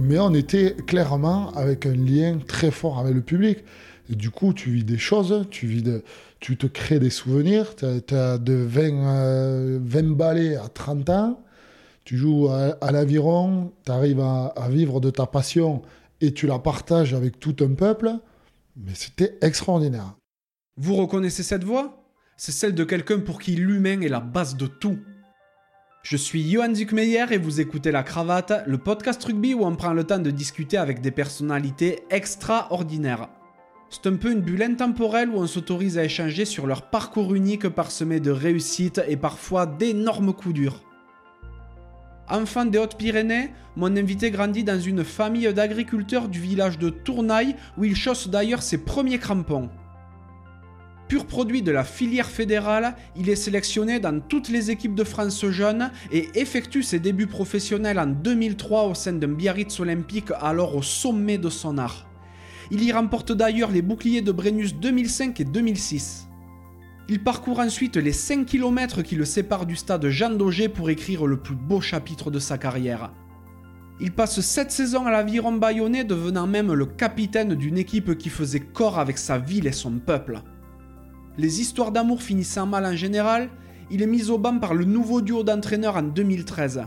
mais on était clairement avec un lien très fort avec le public. Du coup, tu vis des choses, tu, vis tu te crées des souvenirs. Tu as, de 20, 20 balais à 30 ans, tu joues à, l'aviron, tu arrives à vivre de ta passion et tu la partages avec tout un peuple. Mais c'était extraordinaire. Vous reconnaissez cette voix? C'est celle de quelqu'un pour qui l'humain est la base de tout. Je suis Johan Zuckmeyer et vous écoutez La Cravate, le podcast rugby où on prend le temps de discuter avec des personnalités extraordinaires. C'est un peu une bulle intemporelle où on s'autorise à échanger sur leur parcours unique parsemé de réussites et parfois d'énormes coups durs. Enfant des Hautes-Pyrénées, mon invité grandit dans une famille d'agriculteurs du village de Tournaille où il chausse d'ailleurs ses premiers crampons. Pur produit de la filière fédérale, il est sélectionné dans toutes les équipes de France jeunes et effectue ses débuts professionnels en 2003 au sein d'un Biarritz olympique alors au sommet de son art. Il y remporte d'ailleurs les boucliers de Brennus 2005 et 2006. Il parcourt ensuite les 5 km qui le séparent du stade Jean Daugé pour écrire le plus beau chapitre de sa carrière. Il passe 7 saisons à l'aviron bayonnais, devenant même le capitaine d'une équipe qui faisait corps avec sa ville et son peuple. Les histoires d'amour finissant mal en général, il est mis au banc par le nouveau duo d'entraîneurs en 2013.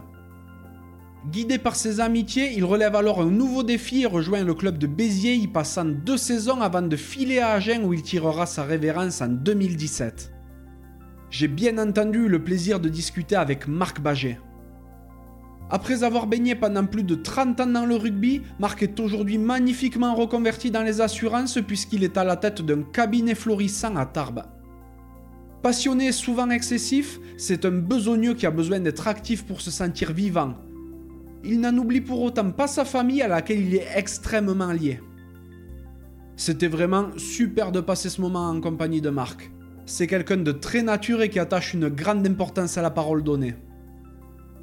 Guidé par ses amitiés, il relève alors un nouveau défi et rejoint le club de Béziers, y passant deux saisons avant de filer à Agen où il tirera sa révérence en 2017. J'ai bien entendu le plaisir de discuter avec Marc Baget. Après avoir baigné pendant plus de 30 ans dans le rugby, Marc est aujourd'hui magnifiquement reconverti dans les assurances puisqu'il est à la tête d'un cabinet florissant à Tarbes. Passionné et souvent excessif, c'est un besogneux qui a besoin d'être actif pour se sentir vivant. Il n'en oublie pour autant pas sa famille à laquelle il est extrêmement lié. C'était vraiment super de passer ce moment en compagnie de Marc. C'est quelqu'un de très nature qui attache une grande importance à la parole donnée.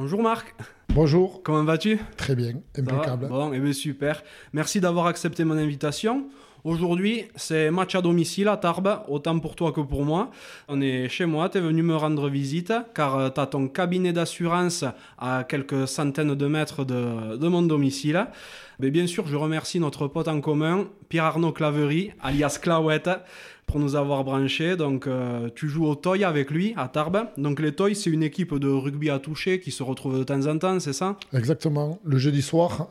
Bonjour Marc. Bonjour. Comment vas-tu? Très bien, impeccable. Bon, et eh bien super. Merci d'avoir accepté mon invitation. Aujourd'hui, c'est match à domicile à Tarbes, autant pour toi que pour moi. On est chez moi, tu es venu me rendre visite car euh, tu as ton cabinet d'assurance à quelques centaines de mètres de, mon domicile. Mais bien sûr, je remercie notre pote en commun, Pierre-Arnaud Claverie, alias Claouette, pour nous avoir branchés. Donc, euh, tu joues au Toy avec lui à Tarbes. Donc, les Toys, c'est une équipe de rugby à toucher qui se retrouve de temps en temps, c'est ça? Exactement. Le jeudi soir,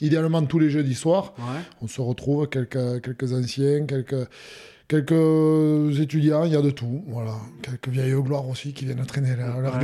idéalement tous les jeudis soirs. On se retrouve, quelques, quelques anciens, quelques, quelques étudiants, il y a de tout. Voilà. Quelques vieilles gloires aussi qui viennent traîner leur, leur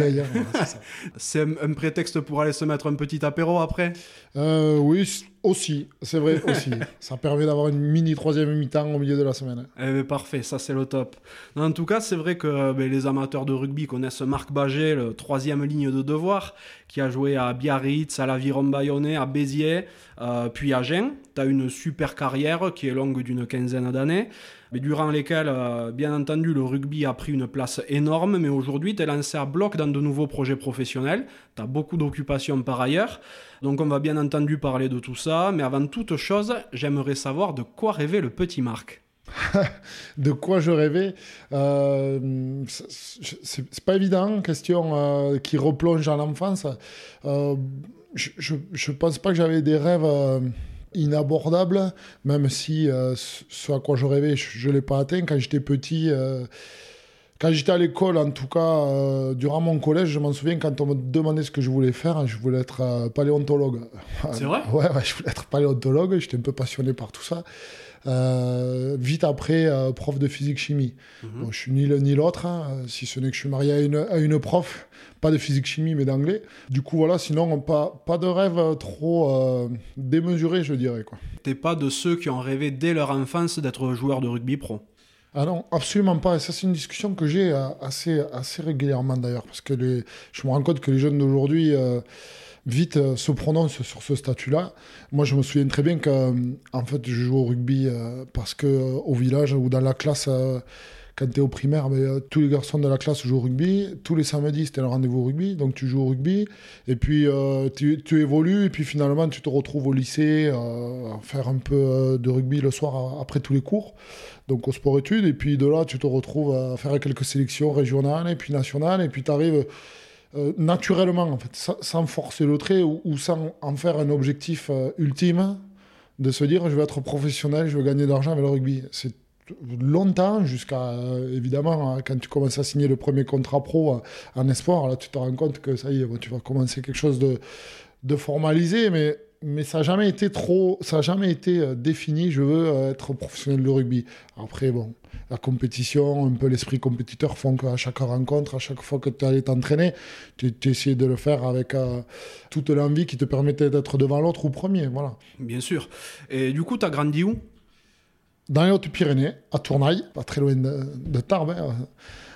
c'est un, prétexte pour aller se mettre un petit apéro après? Euh, Oui, aussi, c'est vrai, aussi. ça permet d'avoir une mini troisième mi-temps au milieu de la semaine. Eh ben, parfait, ça c'est le top. En tout cas, c'est vrai que ben, les amateurs de rugby connaissent Marc Baget, le troisième ligne de devoir, qui a joué à Biarritz, à l'Aviron Bayonnais, à Béziers, euh, puis à Gien. Tu as une super carrière qui est longue d'une quinzaine d'années, mais durant lesquelles, euh, bien entendu, le rugby a pris une place énorme, mais aujourd'hui, tu es lancé à bloc dans de nouveaux projets professionnels. Tu as beaucoup d'occupations par ailleurs. Donc on va bien entendu parler de tout ça, mais avant toute chose, j'aimerais savoir de quoi rêvait le petit Marc. de quoi je rêvais euh, C'est pas évident, question euh, qui replonge en l'enfance. Euh, je, ne pense pas que j'avais des rêves euh, inabordables, même si ce à quoi je rêvais, je, ne l'ai pas atteint. Quand j'étais petit, quand j'étais à l'école, en tout cas, euh, durant mon collège, je m'en souviens quand on me demandait ce que je voulais faire, je voulais être euh, paléontologue. C'est vrai? Ouais, je voulais être paléontologue, j'étais un peu passionné par tout ça. Euh, vite après, prof de physique-chimie. Mhm. je suis ni l'un ni l'autre, hein, si ce n'est que je suis marié à une, à une prof, pas de physique-chimie, mais d'anglais. Du coup, voilà, sinon, pas, pas de rêve trop démesuré, je dirais. T'es pas de ceux qui ont rêvé dès leur enfance d'être joueur de rugby pro? Ah non, absolument pas. Et ça, c'est une discussion que j'ai euh, assez, assez régulièrement d'ailleurs, parce que je me rends compte que les jeunes d'aujourd'hui, euh, vite euh, se prononce sur ce statut-là. Moi, je me souviens très bien qu'en en fait, je joue au rugby parce que au village ou dans la classe quand tu es au primaire, ben, tous les garçons de la classe jouent au rugby. Tous les samedis, c'était le rendez-vous rugby. Donc tu joues au rugby. Et puis tu, tu, évolues. Et puis finalement, tu te retrouves au lycée à faire un peu de rugby le soir après tous les cours donc au sport-études. Et puis de là, tu te retrouves à faire quelques sélections régionales et puis nationales. Et puis tu arrives euh, naturellement, sans, forcer le trait ou, sans en faire un objectif euh, ultime, de se dire je vais être professionnel, je veux gagner de l'argent avec le rugby. Longtemps, jusqu'à euh, évidemment quand tu commences à signer le premier contrat pro en espoir, là tu te rends compte que ça y est, tu vas commencer quelque chose de, formalisé, mais mais ça n'a jamais été trop, ça jamais été euh, défini. Je veux euh, être professionnel de rugby. Après, bon, la compétition, un peu l'esprit compétiteur font qu'à chaque rencontre, à chaque fois que tu allais t'entraîner, tu, essayais de le faire avec euh, toute l'envie qui te permettait d'être devant l'autre ou premier. Voilà. Bien sûr. Et du coup, tu as grandi où? Dans les Hautes-Pyrénées, à Tournaille, pas très loin de, Tarbes. Hein.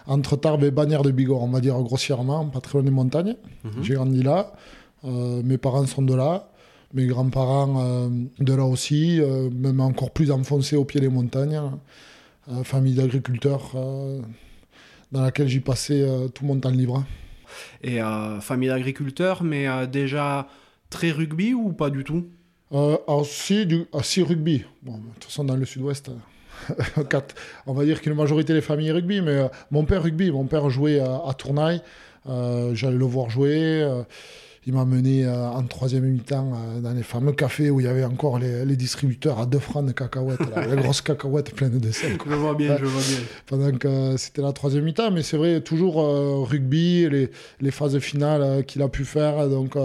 entre Tarbes et Bagnères de Bigorre, on va dire grossièrement, pas très loin des montagnes. Mhm. J'ai grandi là. mes parents sont de là mes grands-parents euh, de là aussi, euh, même encore plus enfoncés au pied des montagnes. Euh, famille d'agriculteurs dans laquelle j'ai passé tout mon temps libre. Et famille d'agriculteurs, mais déjà très rugby ou pas du tout? Aussi, du, rugby. Bon, de toute façon, dans le sud-ouest, on va dire qu'une majorité des familles rugby, mais mon père rugby, mon père jouait à, à Tournaille, j'allais le voir jouer il m'a mené euh, en troisième mi-temps euh, dans les fameux cafés où il y avait encore les, distributeurs à deux francs de cacahuètes, les grosses cacahuètes pleines de sel. Je vois bien, je vois bien. Pendant que euh, c'était la troisième mi-temps, mais c'est vrai, toujours rugby, les, les, phases finales qu'il a pu faire, donc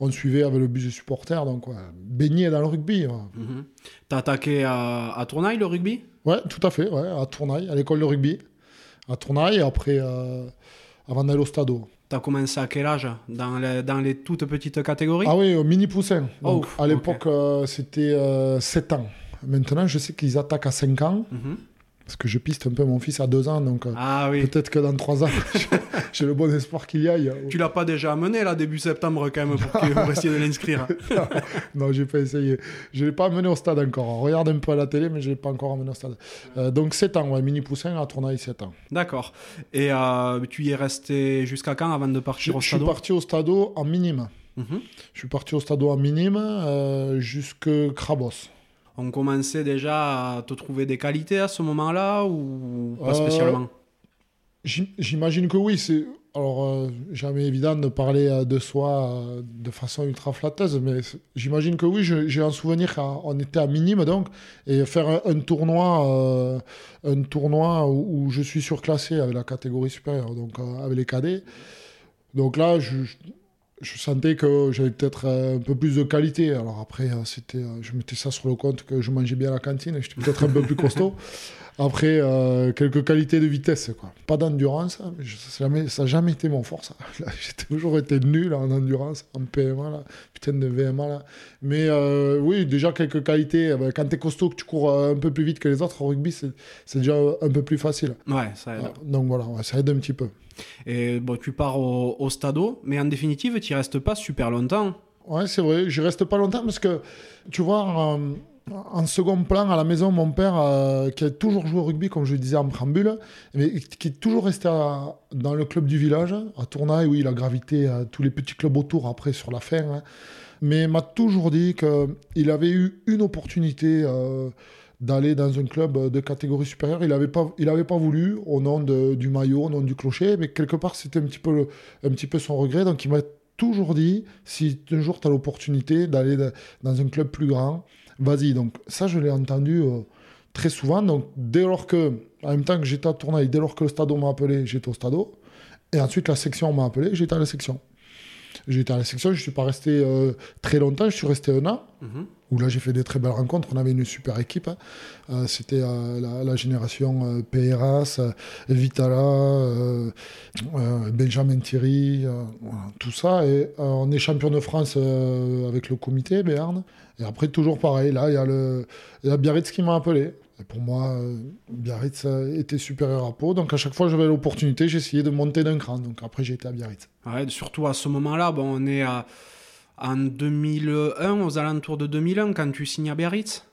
on suivait avec le bus de supporters, donc baigné dans le rugby. Mhm. T'as attaqué à, à, Tournaille le rugby? Ouais, tout à fait, ouais, à Tournaille, à l'école de rugby. À Tournaille, et après, avant d'aller au stade. Tu as commencé à quel âge dans les, dans les toutes petites catégories? Ah oui, au mini poussin. Donc, à l'époque, euh, c'était 7 euh, ans. Maintenant, je sais qu'ils attaquent à 5 ans. Mhm. Parce que je piste un peu mon fils à 2 ans. Donc euh, ah, oui. peut-être que dans 3 ans, j'ai le bon espoir qu'il y aille. Tu l'as pas déjà amené là, début septembre, quand même, pour, essayer de l'inscrire Non, j'ai pas essayé. Je l'ai pas amené au stade encore. On regarde un peu à la télé, mais je l'ai pas encore amené au stade. donc 7 ans, ouais, mini poussin à Tournaille, 7 ans. D'accord. Et tu y es resté jusqu'à quand avant de partir au stade Je suis parti au stade en minime. Mhm. Je suis parti au stade en minime euh, jusque Crabos on commençait déjà à te trouver des qualités à ce moment-là ou pas euh, spécialement J'imagine que oui. C'est alors euh, jamais évident de parler euh, de soi de façon ultra flatteuse, mais j'imagine que oui. J'ai un souvenir qu'on était à minime donc et faire un, tournoi, un tournoi où, je suis surclassé avec la catégorie supérieure, donc avec les cadets. Donc là, je, je sentais que j'avais peut-être euh, un peu plus de qualité. Alors après, euh, c'était, euh, je mettais ça sur le compte que je mangeais bien à la cantine, j'étais peut-être un peu plus costaud. Après, quelques qualités de vitesse, quoi. Pas d'endurance, hein, ça n'a jamais, été mon force. J'ai toujours été nul en endurance, en PMA, là, putain de VMA. Là. Mais oui, déjà quelques qualités. Ben, quand tu es costaud, que tu cours un peu plus vite que les autres, au rugby, c'est déjà un peu plus facile. Ouais, ça aide. donc voilà, ça aide un petit peu. Et bon, tu pars au, au mais en définitive, tu n'y restes pas super longtemps. Ouais, c'est vrai, je reste pas longtemps parce que, tu vois, en, second plan, à la maison, mon père, euh, qui a toujours joué au rugby, comme je le disais en préambule, mais qui est toujours resté dans le club du village, à Tournaille, où il a gravité à tous les petits clubs autour après sur la fin. Hein. Mais m'a toujours dit qu'il avait eu une opportunité. Euh, d'aller dans un club de catégorie supérieure. Il n'avait pas, pas voulu au nom du maillot, au nom du clocher, mais quelque part c'était un petit peu, un petit peu son regret. Donc il m'a toujours dit, si un jour tu as l'opportunité d'aller dans un club plus grand, vas-y. Donc ça, je l'ai entendu euh, très souvent. Donc dès lors que, en même temps que j'étais à Tournai, dès lors que le stade m'a appelé, j'étais au stade. Et ensuite la section m'a appelé, j'étais à la section. J'étais à la section, je ne suis pas resté euh, très longtemps, je suis resté un an. Mhm où là j'ai fait des très belles rencontres. On avait une super équipe. Hein. Euh, c'était euh, la, génération PRAS, Vitala, Benjamin Thierry, tout ça. Et on est champion de France avec le comité Béarn. Et après, toujours pareil, là, il y a, le, y a Biarritz qui m'a appelé. Et pour moi, Biarritz était supérieur à Pau. Donc à chaque fois que j'avais l'opportunité, j'essayais de monter d'un cran. Donc après, j'ai été à Biarritz. Ouais, surtout à ce moment-là, bon, on est à en 2001, aux alentours de 2001, quand tu signes à Biarritz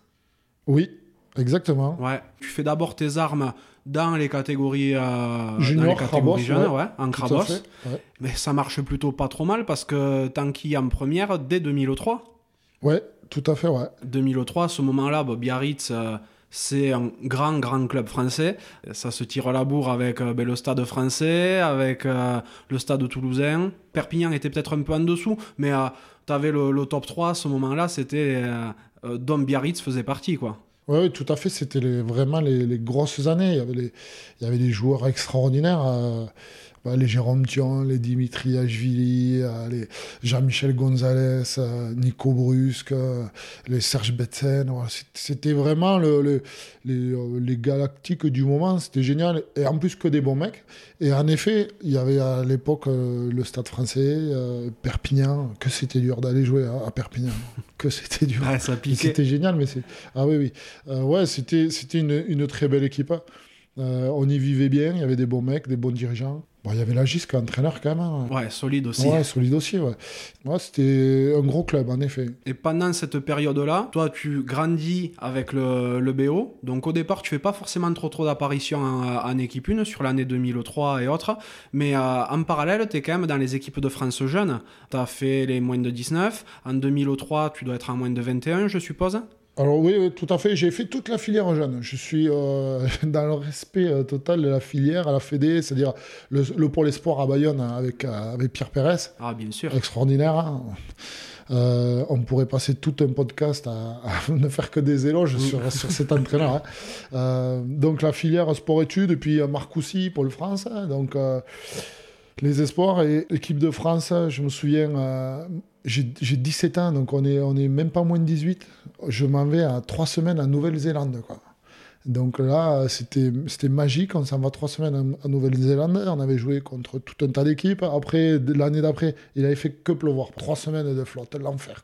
Oui, exactement. Ouais, tu fais d'abord tes armes dans les catégories, euh, Junior, dans les catégories Crabos, jeunes, ouais. ouais, en fait, ouais. Mais ça marche plutôt pas trop mal parce que Tanky en première dès 2003. Ouais, tout à fait, ouais. 2003, à ce moment-là, bah, Biarritz, euh, c'est un grand, grand club français. Ça se tire la bourre avec euh, ben, le stade français, avec euh, le stade toulousain. Perpignan était peut-être un peu en dessous, mais tu avais le, le top 3 à ce moment-là, c'était dont Biarritz faisait partie. quoi. Oui, oui, tout à fait. C'était les- vraiment les, les grosses années. Il y avait, les, il y avait des joueurs extraordinaires. Les Jérôme Thion, les Dimitri Ashvili, euh, les Jean-Michel Gonzalez, euh, Nico Brusque, euh, les Serge Betsen. C'était vraiment le, le- les, les galactiques du moment. C'était génial. Et en plus que des bons mecs. Et en effet, il y avait à l'époque le Stade français, Perpignan. Que c'était dur d'aller jouer à, Perpignan. que c'était dur. Piquait. C'était génial, mais c'est. Ah oui, oui. Euh, ouais, c'était c'était une, une très belle équipe. Euh, on y vivait bien, il y avait des bons mecs, des bons dirigeants. Bon, il y avait la GIS qui est entraîneur quand même. hein. Ouais, solide aussi. Ouais, solide aussi, ouais. Ouais, c'était un gros club, en effet. Et pendant cette période-là, toi, tu grandis avec le, le BO. Donc, au départ, tu fais pas forcément trop trop d'apparitions en, en équipe 1 sur l'année 2003 et autres. Mais euh, en parallèle, tu es quand même dans les équipes de France jeunes. Tu as fait les moins de 19. En 2003, tu dois être en moins de 21, je suppose. Alors oui, oui, tout à fait. J'ai fait toute la filière jeune. Je suis euh, dans le respect euh, total de la filière à la Fédé, c'est-à-dire le, le pôle espoir à Bayonne avec, euh, avec Pierre Pérez. Ah, bien sûr. extraordinaire. hein. On pourrait passer tout un podcast à, à ne faire que des éloges sur, sur cet entraîneur. hein. Donc la filière sport-études, et puis Marcoussis, Pôle France. hein. donc les espoirs et l'équipe de France, je me souviens, j'ai j'ai 17 ans, donc on est, on est même pas moins de 18. Je m'en vais à trois semaines en Nouvelle-Zélande. Donc là, c'était magique. On s'en va trois semaines en, Nouvelle-Zélande. On avait joué contre tout un tas d'équipes. Après, l'année d'après, il avait fait que pleuvoir. Trois semaines de flotte, l'enfer.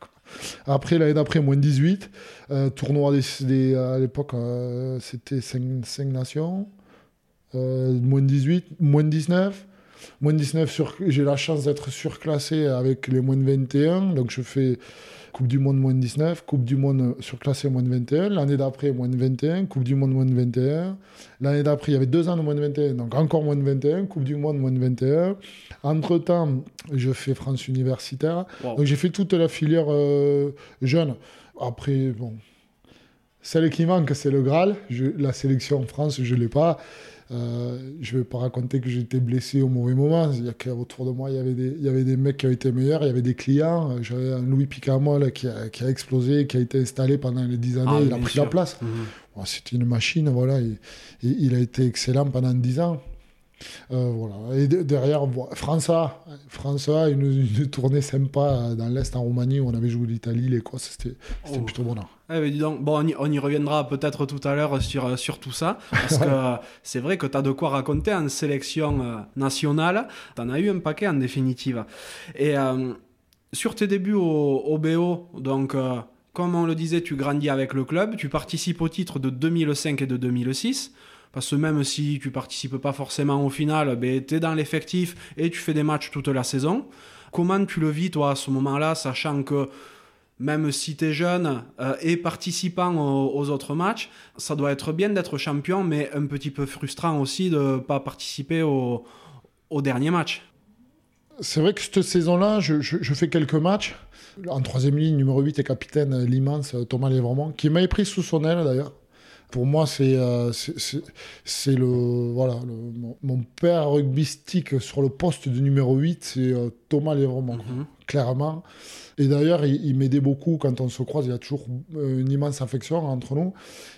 Après, l'année d'après, moins 18. Euh, tournoi des- à l'époque, euh, c'était 5, nations. Euh, moins 18, moins 19. Moins 19, sur, j'ai la chance d'être surclassé avec les moins de 21. Donc je fais Coupe du Monde moins de 19, Coupe du Monde surclassé moins de 21. L'année d'après, moins de 21, Coupe du Monde moins de 21. L'année d'après, il y avait deux ans de moins de 21, donc encore moins de 21, Coupe du Monde moins de 21. Entre-temps, je fais France universitaire. Wow. Donc j'ai fait toute la filière euh, jeune. Après, bon, celle qui manque, c'est le Graal. Je- la sélection en France, je ne l'ai pas. Euh, je ne vais pas raconter que j'étais blessé au mauvais moment. Il y a qu'autour de moi, il y, avait des, il y avait des mecs qui ont été meilleurs, il y avait des clients. J'avais un Louis Picamol qui a, qui a explosé, qui a été installé pendant les 10 années. Ah, il a pris sûr. la place. Mhm. Bon, C'était une machine, voilà. Il, il- il a été excellent pendant 10 ans. Euh, voilà. Et de- derrière, bon, France A, France A, une, une tournée sympa dans l'Est, en Roumanie, où on avait joué l'Italie, l'Écosse, c'était Oh. plutôt bonheur. Eh ben, dis donc, bon, on y, on y reviendra peut-être tout à l'heure sur, sur tout ça, parce que c'est vrai que tu as de quoi raconter en sélection euh, nationale. Tu en as eu un paquet en définitive. Et euh, sur tes débuts au, au BO, donc, euh, comme on le disait, tu grandis avec le club, tu participes au titre de 2005 et de 2006. Parce que même si tu participes pas forcément au final, ben, tu es dans l'effectif et tu fais des matchs toute la saison. Comment tu le vis, toi, à ce moment-là, sachant que même si tu es jeune euh, et participant aux, autres matchs, ça doit être bien d'être champion, mais un petit peu frustrant aussi de ne pas participer au, dernier match. C'est vrai que cette saison-là, je, fais quelques matchs. En troisième ligne, numéro 8 et capitaine, l'immense euh, Thomas Lévremont, qui m'avait pris sous son aile d'ailleurs. Pour moi, c'est euh, c'est- c'est- le, voilà, le- mon, mon père rugbystique sur le poste de numéro 8, c'est euh, Thomas Lévremont, Mhm. clairement. Et d'ailleurs, il, il m'aidait beaucoup quand on se croise. Il y a toujours euh, une immense affection entre nous.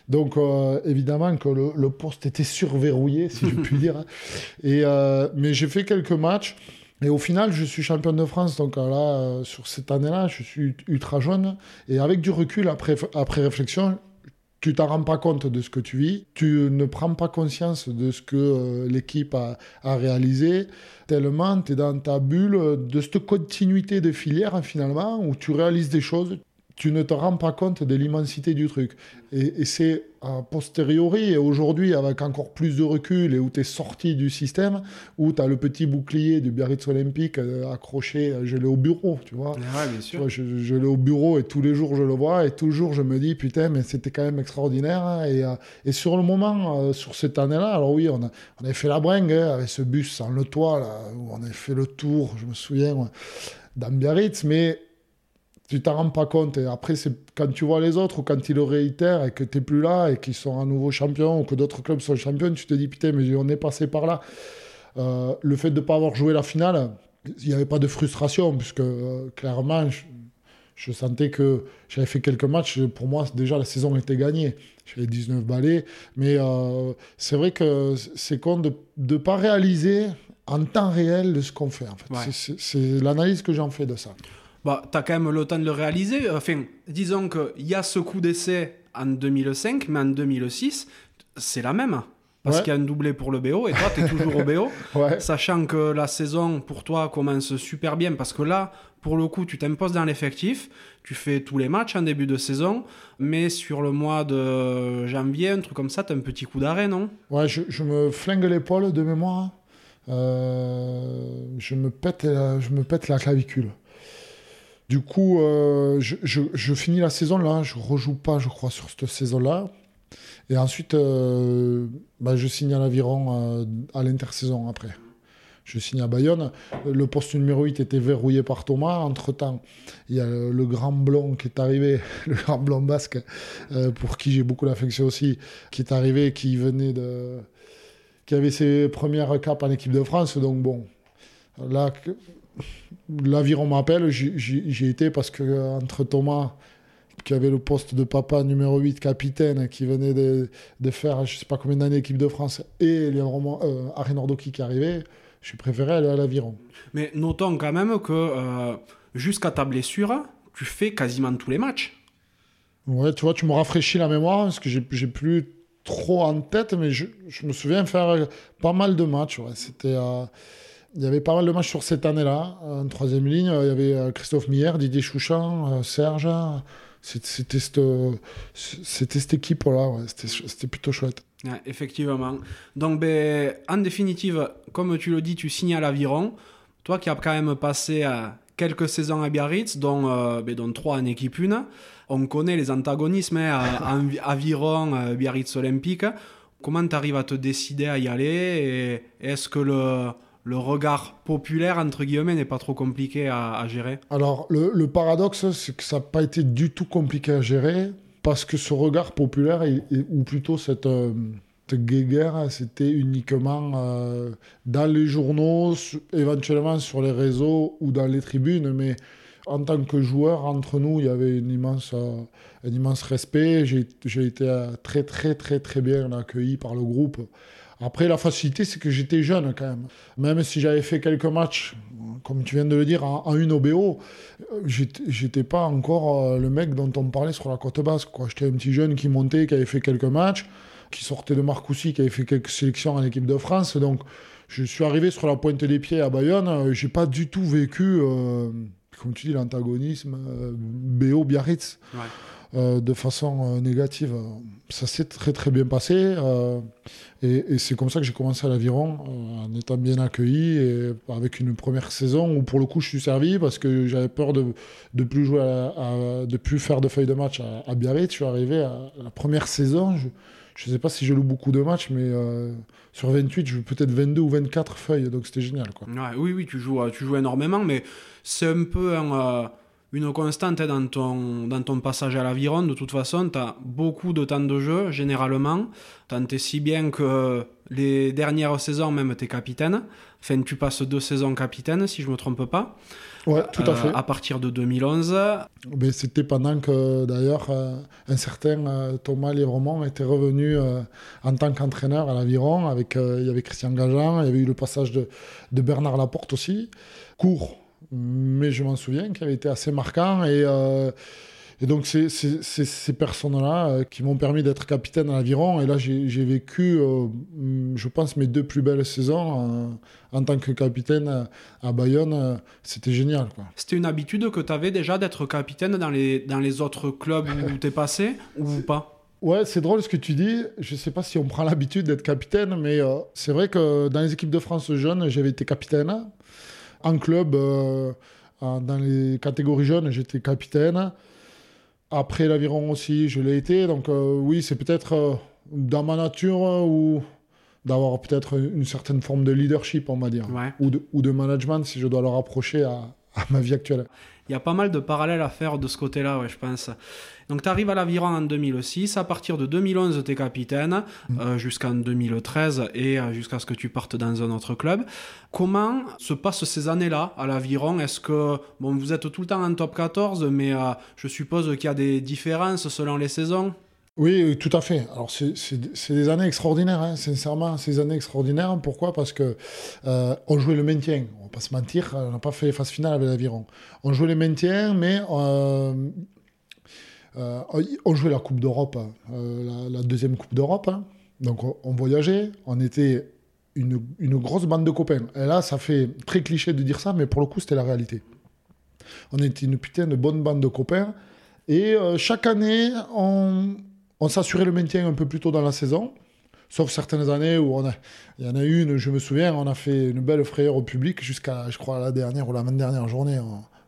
Donc, euh, évidemment que le, le poste était surverrouillé, si je puis dire. Et, euh, mais j'ai fait quelques matchs. Et au final, je suis champion de France. Donc là, euh, sur cette année-là, je suis ultra jaune. Et avec du recul, après, après réflexion, tu t'en rends pas compte de ce que tu vis. Tu ne prends pas conscience de ce que euh, l'équipe a, a réalisé. Tellement tu es dans ta bulle de cette continuité de filière, finalement, où tu réalises des choses. Tu ne te rends pas compte de l'immensité du truc. Et, c'est a posteriori, et aujourd'hui, avec encore plus de recul, et où tu es sorti du système, où tu as le petit bouclier du Biarritz Olympique euh, accroché, euh, je l'ai au bureau, tu vois. Ouais, bien sûr. je, l'ai au bureau, et tous les jours, je le vois, et toujours, je me dis, putain, mais c'était quand même extraordinaire. Hein, et, euh, et, sur le moment, sur cette année-là, alors oui, on, a, on avait fait la bringue, hein, avec ce bus sans le toit, là, où on avait fait le tour, je me souviens, dans Biarritz, mais tu t'en rends pas compte. Et après, c'est quand tu vois les autres ou quand ils le réitèrent et que tu n'es plus là et qu'ils sont à nouveau champions ou que d'autres clubs sont champions, tu te dis putain, mais on est passé par là. Euh, le fait de ne pas avoir joué la finale, il n'y avait pas de frustration puisque euh, clairement, je, sentais que j'avais fait quelques matchs. Pour moi, déjà, la saison était gagnée. J'avais 19 balais. Mais euh, c'est vrai que c'est con de ne pas réaliser en temps réel ce qu'on fait. En fait. C'est l'analyse que j'en fais de ça bah, tu as quand même le temps de le réaliser. Enfin, disons qu'il y a ce coup d'essai en 2005, mais en 2006, c'est la même. Parce qu'il y a un doublé pour le BO et toi, tu es toujours au BO. Sachant que la saison pour toi commence super bien parce que là, pour le coup, tu t'imposes dans l'effectif, tu fais tous les matchs en début de saison, mais sur le mois de janvier, un truc comme ça, tu as un petit coup d'arrêt, non? Ouais, je, me flingue l'épaule de mémoire. Euh, je, me pète, je me pète la clavicule. Du coup, euh, je, finis la saison là, je rejoue pas, je crois, sur cette saison-là. Et ensuite, euh, bah, je signe à l'Aviron euh, à l'intersaison après. Je signe à Bayonne. Le poste numéro 8 était verrouillé par Thomas. Entre-temps, il y a le, grand blond qui est arrivé, le grand blond basque, pour qui j'ai beaucoup d'affection aussi, qui est arrivé, qui venait de. qui avait ses premières capes en équipe de France. Donc bon, là, l'aviron m'appelle, j'y été parce que entre Thomas, qui avait le poste de papa numéro 8, capitaine, qui venait de, faire je sais pas combien d'années équipe de France, et les euh, qui arrivait, je préféré aller à l'aviron. Mais notons quand même que euh, jusqu'à ta blessure, tu fais quasiment tous les matchs. Ouais, tu vois, tu me rafraîchis la mémoire, parce que j'ai plus trop en tête, mais je, me souviens faire pas mal de matchs. Ouais. C'était il y avait pas mal de matchs sur cette année-là. En troisième ligne, il y avait euh, Christophe Miller, Didier Chouchan, euh, Serge. C'était cette équipe-là. C'était plutôt chouette. effectivement. Donc, ben, en définitive, comme tu le dis, tu signes à l'Aviron. Toi qui as quand même passé euh, quelques saisons à Biarritz, dont, ben, trois en équipe une. On connaît les antagonismes hein, Aviron, Biarritz Olympique. Comment tu arrives à te décider à y aller? Est-ce que le le regard populaire, entre guillemets, n'est pas trop compliqué à, gérer Alors, le, paradoxe, c'est que ça n'a pas été du tout compliqué à gérer, parce que ce regard populaire, ou plutôt cette, euh, guéguerre, c'était uniquement euh, dans les journaux, éventuellement sur les réseaux ou dans les tribunes, mais en tant que joueur, entre nous, il y avait euh, un immense respect. J'ai été très, très, très, très bien accueilli par le groupe. Après, la facilité, c'est que j'étais jeune quand même. Même si j'avais fait quelques matchs, comme tu viens de le dire, en, une OBO, j'étais pas encore euh, le mec dont on parlait sur la côte basque. J'étais un petit jeune qui montait, qui avait fait quelques matchs, qui sortait de Marcoussis, qui avait fait quelques sélections en équipe de France. Donc, je suis arrivé sur la pointe des pieds à Bayonne. J'ai pas du tout vécu, euh, comme tu dis, l'antagonisme euh, BO Biarritz. Euh, de façon euh, négative. Ça s'est très très bien passé euh, et, c'est comme ça que j'ai commencé à l'aviron en étant bien accueilli et avec une première saison où pour le coup je suis servi parce que j'avais peur de de plus jouer de plus faire de feuilles de match à, Biarritz. Je suis arrivé à la première saison. Je, ne sais pas si je loue beaucoup de matchs, mais sur 28, je peut-être 22 ou 24 feuilles, donc c'était génial. Quoi. oui, oui, tu joues, tu joues énormément, mais c'est un peu un, une constante dans ton, dans ton passage à l'aviron. De toute façon, tu as beaucoup de temps de jeu, généralement. Tant et si bien que les dernières saisons, même, tu es capitaine. Enfin, tu passes deux saisons capitaine, si je me trompe pas. Ouais, tout à fait. Euh, à partir de 2011. Mais c'était pendant que, d'ailleurs, euh, un certain euh, Thomas Lièvremont était revenu en tant qu'entraîneur à l'aviron. Avec, il y avait Christian Gajan, il y avait eu le passage de, de Bernard Laporte aussi. Court, mais je m'en souviens, qui avait été assez marquant. Et, euh, et donc, c'est ces personnes-là euh, qui m'ont permis d'être capitaine à l'aviron. Et là, j'ai vécu, euh, je pense, mes deux plus belles saisons en tant que capitaine à Bayonne. C'était génial. C'était une habitude que tu avais déjà d'être capitaine dans les, dans les autres clubs où tu es passé ou pas? Ouais, c'est drôle ce que tu dis. Je ne sais pas si on prend l'habitude d'être capitaine, mais c'est vrai que dans les équipes de France jeunes, j'avais été capitaine. En club, dans les catégories jeunes, j'étais capitaine. Après l'aviron aussi, je l'ai été. Donc euh, oui, c'est peut-être euh, dans ma nature euh, ou d'avoir peut-être une certaine forme de leadership, on va dire, ou, de, ou, de, management si je dois le rapprocher à, à ma vie actuelle. Il y a pas mal de parallèles à faire de ce côté-là, ouais, je pense. Donc tu arrives à l'aviron en 2006, à partir de 2011 tu es capitaine, mm. euh, jusqu'en 2013 et euh, jusqu'à ce que tu partes dans un autre club. Comment se passent ces années-là à l'aviron? Est-ce que, bon, vous êtes tout le temps en top 14, mais euh, je suppose qu'il y a des différences selon les saisons? Oui, tout à fait. Alors, c'est des années extraordinaires, hein, sincèrement, ces années extraordinaires. Pourquoi? Parce que on jouait le maintien. On va pas se mentir, on n'a pas fait les phases finales avec l'aviron. On jouait le maintien, mais euh, on jouait la Coupe d'Europe, euh, la, deuxième Coupe d'Europe. Hein. Donc on, voyageait, on était une, grosse bande de copains. Et là, ça fait très cliché de dire ça, mais pour le coup, c'était la réalité. On était une putain de bonne bande de copains. Et euh, chaque année, on, s'assurait le maintien un peu plus tôt dans la saison. Sauf certaines années où on a, il y en a une, je me souviens, on a fait une belle frayeur au public jusqu'à, je crois, la dernière ou la dernière journée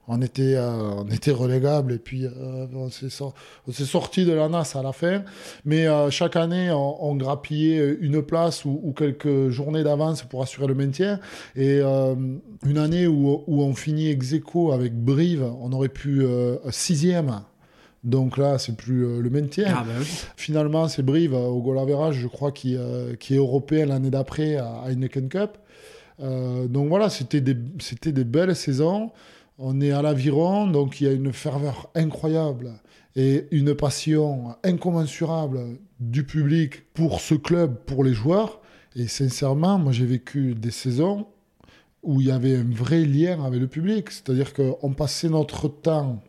on était, euh, on relégable et puis euh, on s'est sorti de la NAS à la fin. Mais euh, chaque année, on, grappillait une place ou, quelques journées d'avance pour assurer le maintien. Et une année où, on finit ex avec Brive, on aurait pu sixième. Donc là, c'est plus le maintien. Ah, bah Finalement, c'est Brive au goal je crois, qui, qui est européen l'année d'après à Heineken Cup. donc voilà, c'était des, des belles saisons. On est à l'aviron, donc il y a une ferveur incroyable et une passion incommensurable du public pour ce club, pour les joueurs. Et sincèrement, moi j'ai vécu des saisons où il y avait un vrai lien avec le public. C'est-à-dire qu'on passait notre temps,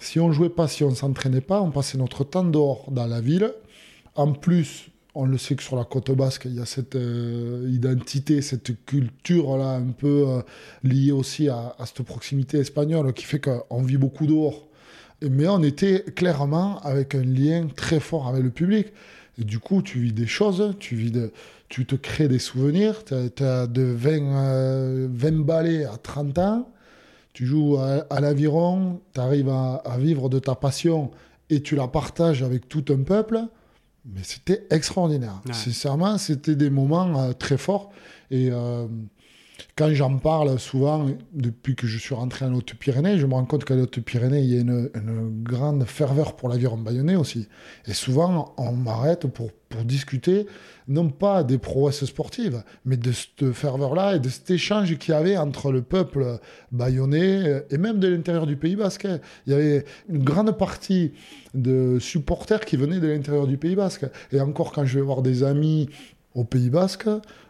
si on jouait pas, si on s'entraînait pas, on passait notre temps dehors dans la ville. En plus, on le sait que sur la côte basque, il y a cette euh, identité, cette culture-là, un peu euh, liée aussi à, cette proximité espagnole qui fait qu'on vit beaucoup dehors. Mais on était clairement avec un lien très fort avec le public. Et du coup, tu vis des choses, tu, vis tu te crées des souvenirs. Tu as, de 20, 20 euh, balais à 30 ans, tu joues à, l'aviron, tu arrives à vivre de ta passion et tu la partages avec tout un peuple mais c'était extraordinaire. Sincèrement, c'était des moments euh, très forts. Et euh, quand j'en parle souvent, depuis que je suis rentré en Haute-Pyrénées, je me rends compte qu'à Haute-Pyrénées, il y a une, grande ferveur pour l'aviron bayonnais aussi. Et souvent, on m'arrête pour, pour discuter, non pas des prouesses sportives, mais de cette ferveur-là et de cet échange qu'il y avait entre le peuple bayonnais et même de l'intérieur du Pays Basque. Il y avait une grande partie de supporters qui venaient de l'intérieur du Pays Basque. Et encore, quand je vais voir des amis au Pays Basque,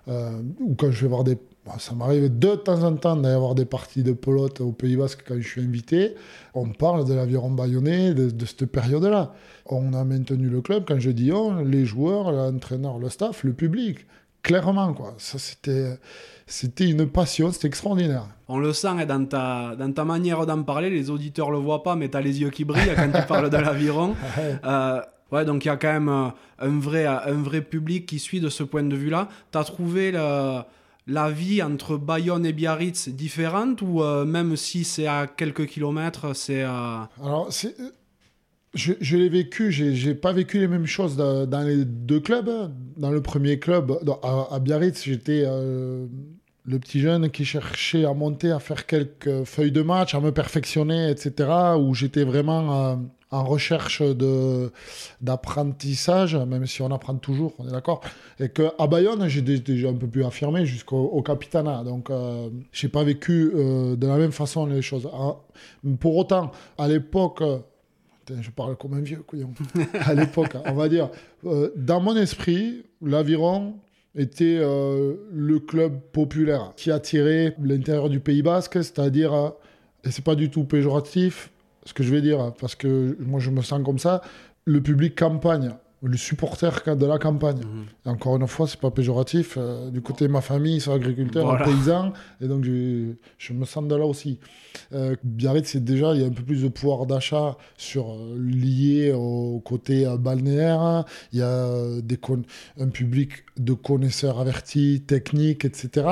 euh, ou quand je vais voir des bah, ça m'arrive de temps en temps d'avoir des parties de pelote au Pays Basque quand je suis invité. On parle de l'aviron bayonnais, de, cette période-là. On a maintenu le club, quand je dis on, les joueurs, l'entraîneur, le staff, le public. Clairement, quoi. Ça, c'était, c'était une passion, c'était extraordinaire. On le sent dans ta, dans ta manière d'en parler, les auditeurs le voient pas, mais tu as les yeux qui brillent quand tu parles de l'aviron. Euh, ouais, donc il y a quand même euh, un vrai, un vrai public qui suit de ce point de vue-là. Tu as trouvé le la vie entre Bayonne et Biarritz différente ou euh, même si c'est à quelques kilomètres, c'est... Euh, Alors. Je, je l'ai vécu, j'ai pas vécu les mêmes choses dans, les deux clubs. Dans le premier club, à, Biarritz, j'étais euh, le petit jeune qui cherchait à monter, à faire quelques feuilles de match, à me perfectionner, etc. Où j'étais vraiment en recherche d'apprentissage, même si on apprend toujours, on est d'accord. Et qu'à Bayonne, j'ai déjà un peu plus affirmé jusqu'au au Capitana. Donc, euh, j'ai pas vécu euh, de la même façon les choses. Ah, pour autant, à l'époque, je parle comme un vieux couillon. à l'époque, on va dire, euh, dans mon esprit, l'aviron était euh, le club populaire qui attirait l'intérieur du Pays Basque, c'est-à-dire, et c'est pas du tout péjoratif, ce que je vais dire, parce que moi je me sens comme ça. Le public campagne le supporter de la campagne. Mhm. Et encore une fois, c'est pas péjoratif. Euh, du côté de ma famille, ils sont agriculteurs, paysans, et donc je, je, me sens de là aussi. Euh, Biarritz, c'est déjà, il y a un peu plus de pouvoir d'achat sur euh, lié au côté balnéaire. Il y a des un public de connaisseurs avertis, techniques, etc.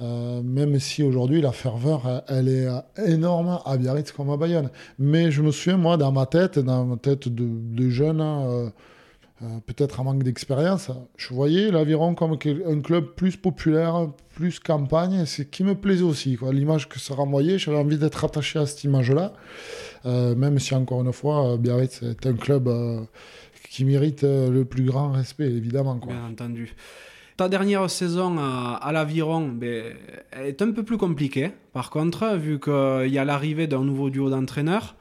même si aujourd'hui la ferveur, elle est énorme à Biarritz comme à Bayonne. Mais je me souviens, moi, dans ma tête, dans ma tête de, jeune, euh, peut-être un manque d'expérience, je voyais l'Aviron comme un club plus populaire, plus campagne, c'est qui me plaisait aussi. L'image que ça renvoyait, j'avais envie d'être attaché à cette image-là, euh, même si encore une fois, Biarritz est un club euh, qui mérite le plus grand respect, évidemment. Bien entendu. Ta dernière saison à, l'Aviron ben, est un peu plus compliquée, par contre, vu qu'il y a l'arrivée d'un nouveau duo d'entraîneurs,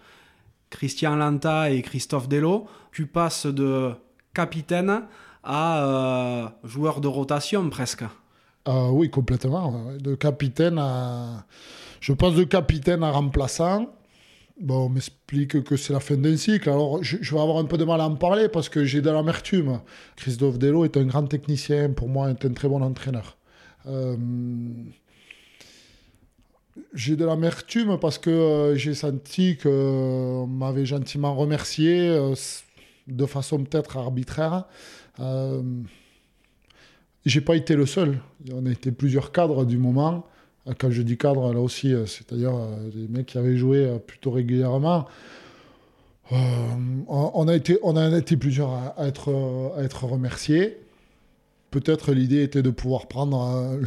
Christian Lanta et Christophe Delo. Tu passes de capitaine à euh, joueur de rotation presque. Euh, oui, complètement. De capitaine à. Je pense de capitaine à remplaçant. Bon, on m'explique que c'est la fin d'un cycle. Alors, je, vais avoir un peu de mal à en parler parce que j'ai de l'amertume. Christophe Delo est un grand technicien. Pour moi, est un très bon entraîneur. Euh, j'ai de l'amertume parce que j'ai senti qu'on m'avait gentiment remercié de façon peut-être arbitraire. Euh, j'ai pas été le seul. On a été plusieurs cadres du moment. Quand je dis cadre, là aussi, euh, c'est-à-dire euh, des mecs qui avaient joué euh, plutôt régulièrement. on, a été, on a été plusieurs à, être, à être remerciés. Peut-être l'idée était de pouvoir prendre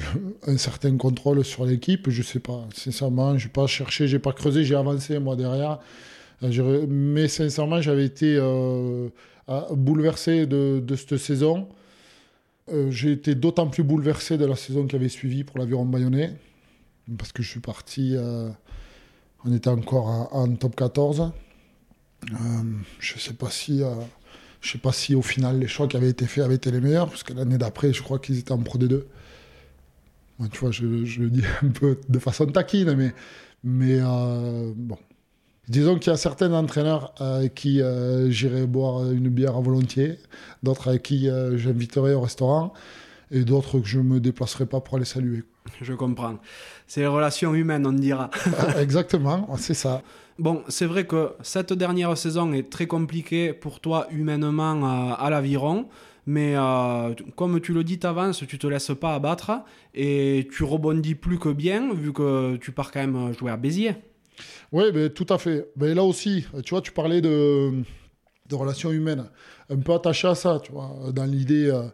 un, certain contrôle sur l'équipe. Je sais pas. Sincèrement, je n'ai pas cherché, j'ai pas creusé, j'ai avancé moi derrière. Mais sincèrement, j'avais été bouleversé de, cette saison. J'ai été d'autant plus bouleversé de la saison qui avait suivi pour l'aviron bayonnais, parce que je suis parti, euh, on était encore en, top 14. je ne sais pas si... je sais pas si au final les choix qui avaient été faits avaient été les meilleurs, parce que l'année d'après, je crois qu'ils étaient en Pro D2. tu vois, je, je, le dis un peu de façon taquine, mais, bon, Disons qu'il y a certains entraîneurs avec qui euh, j'irai boire une bière à volontiers, d'autres avec qui euh, j'inviterai au restaurant, et d'autres que je ne me déplacerai pas pour aller saluer. Je comprends. C'est les relations humaines, on dira. Exactement, c'est ça. Bon, c'est vrai que cette dernière saison est très compliquée pour toi humainement euh, à l'aviron. Mais comme tu le dis, t'avances, tu te laisses pas abattre et tu rebondis plus que bien vu que tu pars quand même jouer à Béziers. Oui, tout à fait. Mais là aussi, tu vois, tu parlais de, de relations humaines. Un peu attaché à ça, tu vois, dans l'idée euh,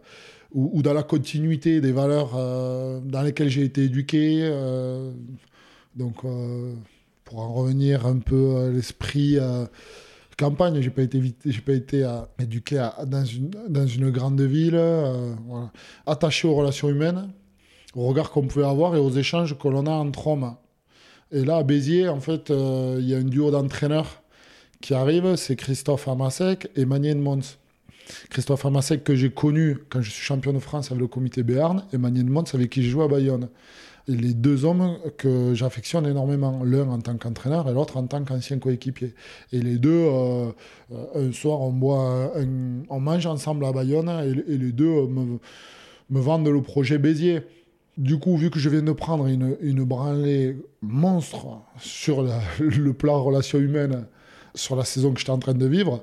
ou, dans la continuité des valeurs euh, dans lesquelles j'ai été éduqué. Euh, donc, pour en revenir un peu à l'esprit campagne, j'ai pas été, j'ai pas été éduqué dans, une, dans une grande ville. Attaché aux relations humaines, au regard qu'on pouvait avoir et aux échanges que l'on a entre hommes. Et là, à Béziers, en fait, euh, il y a un duo d'entraîneurs qui arrive, c'est Christophe Amasek et Magnien Mons. Christophe Amasek que j'ai connu quand je suis champion de France avec le comité Béarn et Magnien Mons avec qui j'ai joué à Bayonne. Et les deux hommes que j'affectionne énormément, l'un en tant qu'entraîneur et l'autre en tant qu'ancien coéquipier. Et les deux, euh, euh, un soir, on, boit on mange ensemble à Bayonne et, les deux me, me vendent le projet Béziers. Du coup, vu que je viens de prendre une, une branlée monstre sur le plan relation humaine, sur la saison que j'étais en train de vivre,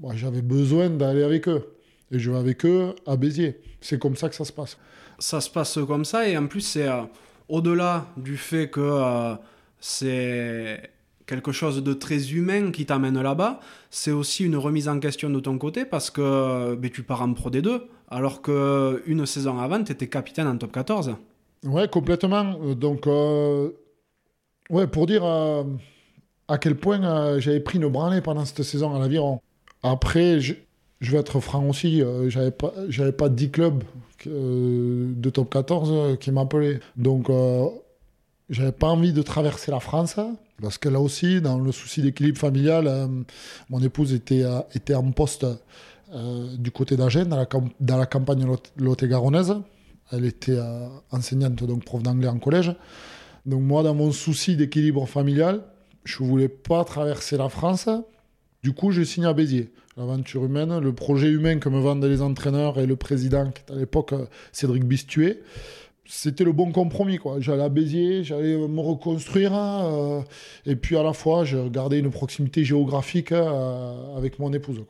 moi, j'avais besoin d'aller avec eux. Et je vais avec eux à Béziers. C'est comme ça que ça se passe. Ça se passe comme ça, et en plus, c'est euh, au-delà du fait que euh, c'est quelque chose de très humain qui t'amène là-bas, c'est aussi une remise en question de ton côté parce que ben, tu pars en Pro D2 alors qu'une saison avant, tu étais capitaine en top 14. Ouais, complètement. Donc, euh, ouais, pour dire euh, à quel point euh, j'avais pris une branlée pendant cette saison à l'aviron. Après, je, vais être franc aussi, j'avais pas, j'avais pas 10 clubs de top 14 qui m'appelaient. Donc, j'avais pas envie de traverser la France. Parce que là aussi, dans le souci d'équilibre familial, mon épouse était, était en poste du côté d'Agen, dans la, dans la campagne lot-et-garonnaise. Elle était enseignante, donc prof d'anglais en collège. Donc moi, dans mon souci d'équilibre familial, je voulais pas traverser la France. Du coup, je signe à Béziers. L'aventure humaine, le projet humain que me vendent les entraîneurs et le président, qui était à l'époque euh, Cédric Bistué c'était le bon compromis. quoi. J'allais à Béziers, j'allais me reconstruire. Euh, et puis à la fois, je gardais une proximité géographique euh, avec mon épouse.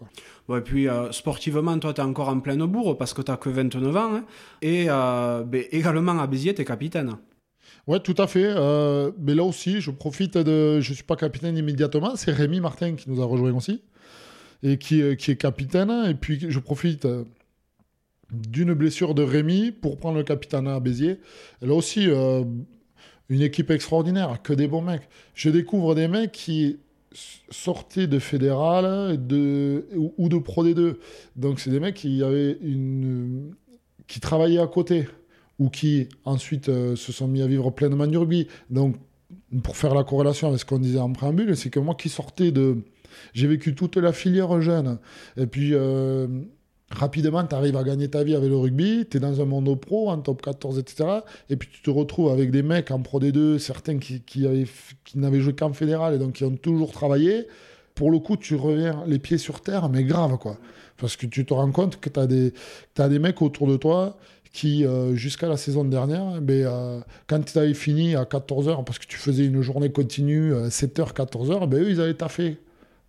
Et puis sportivement, toi, tu es encore en pleine bourre parce que tu que 29 ans. Hein. et ben, également à Béziers, tu es capitaine. Oui, tout à fait. mais là aussi, je profite de. Je ne suis pas capitaine immédiatement. C'est Rémi Martin qui nous a rejoint aussi. Et qui, qui est capitaine. Et puis, je profite d'une blessure de Rémi pour prendre le capitaine à Béziers. Là aussi, euh, une équipe extraordinaire, que des bons mecs. Je découvre des mecs qui sortaient de fédéral ou de Pro D2. Donc, c'est des mecs qui, avaient une, qui travaillaient à côté ou qui ensuite euh, se sont mis à vivre pleinement du rugby. Donc, pour faire la corrélation avec ce qu'on disait en préambule, c'est que moi qui sortais de. J'ai vécu toute la filière jeune. Et puis. Euh, rapidement, tu arrives à gagner ta vie avec le rugby, tu es dans un monde pro, en top 14, etc. Et puis tu te retrouves avec des mecs en Pro D2, certains qui, n'avaient joué qu'en fédéral et donc qui ont toujours travaillé. Pour le coup, tu reviens les pieds sur terre, mais grave, quoi. Parce que tu te rends compte que tu as des mecs autour de toi qui, euh, jusqu'à la saison dernière, ben, euh, quand tu avais fini à 14h, parce que tu faisais une journée continue, 7h, euh, 14h, ben, eux, ils avaient taffé.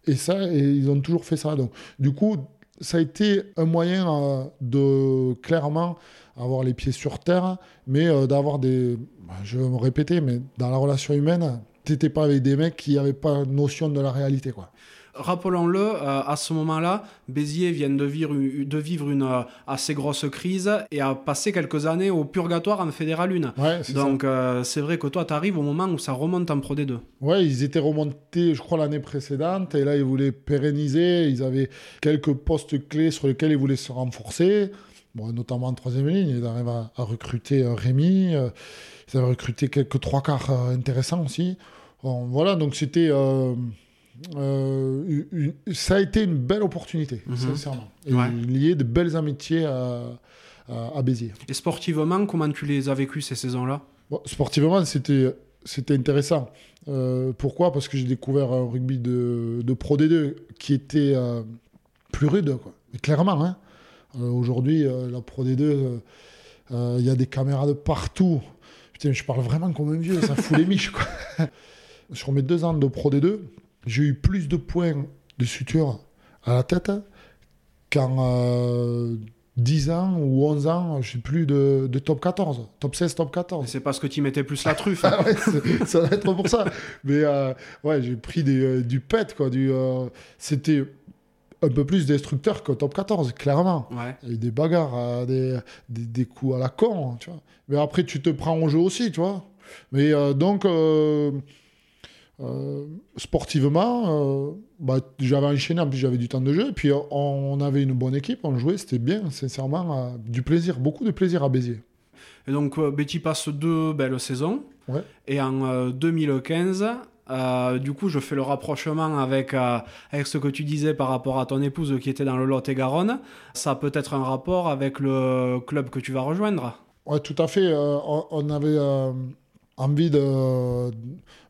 Et ça, et ils ont toujours fait ça. Donc, du coup, ça a été un moyen de clairement avoir les pieds sur terre, mais d'avoir des. Bah, je vais me répéter, mais dans la relation humaine, tu n'étais pas avec des mecs qui n'avaient pas notion de la réalité. quoi rappelons-le, euh, à ce moment-là, Béziers vient de vivre, de vivre une euh, assez grosse crise et a passé quelques années au purgatoire en Fédéral 1. Donc euh, c'est vrai que toi, tu arrives au moment où ça remonte en Pro D2. Ouais, ils étaient remontés, je crois, l'année précédente et là, ils voulaient pérenniser. Ils avaient quelques postes clés sur lesquels ils voulaient se renforcer. Bon, notamment en troisième ligne, ils arrivent à, recruter Rémi. ils avaient recruté quelques trois quarts intéressants aussi. voilà, donc c'était euh, ça a été une belle opportunité, mhm. sincèrement. Et lié de belles amitiés à, à, Béziers. Et sportivement, comment tu les as vécues ces saisons-là? Sportivement, c'était c'était intéressant. Euh, pourquoi? Parce que j'ai découvert un rugby de, de Pro D2 qui était euh, plus rude, quoi. Mais clairement. Hein. Aujourd'hui, la Pro D2, il y a des caméras de partout. Putain, je parle vraiment comme un vieux, ça fout les miches. Quoi. Sur mes deux ans de Pro D2, j'ai eu plus de points de suture à la tête qu'en 10 euh, ans ou 11 ans, je sais plus, de, top 14, top 16, top 14. C'est parce que tu mettais plus la truffe. Hein. Ah ça va être pour ça. Mais euh, ouais, j'ai pris euh, du pet, quoi. Du, c'était un peu plus destructeur que top 14, clairement. Il y a eu des bagarres, des, des, coups à la con, tu vois. Mais après, tu te prends au jeu aussi, tu vois. Mais donc euh, sportivement, euh, bah, j'avais enchaîné, en plus j'avais du temps de jeu, et puis on, avait une bonne équipe, on jouait, c'était bien, sincèrement, euh, du plaisir, beaucoup de plaisir à Béziers. Et donc Betty passe deux belles saisons, et en 2015, du coup, je fais le rapprochement avec, avec ce que tu disais par rapport à ton épouse qui était dans le Lot-et-Garonne. Ça a peut-être un rapport avec le club que tu vas rejoindre? Oui, tout à fait. on, avait envie de,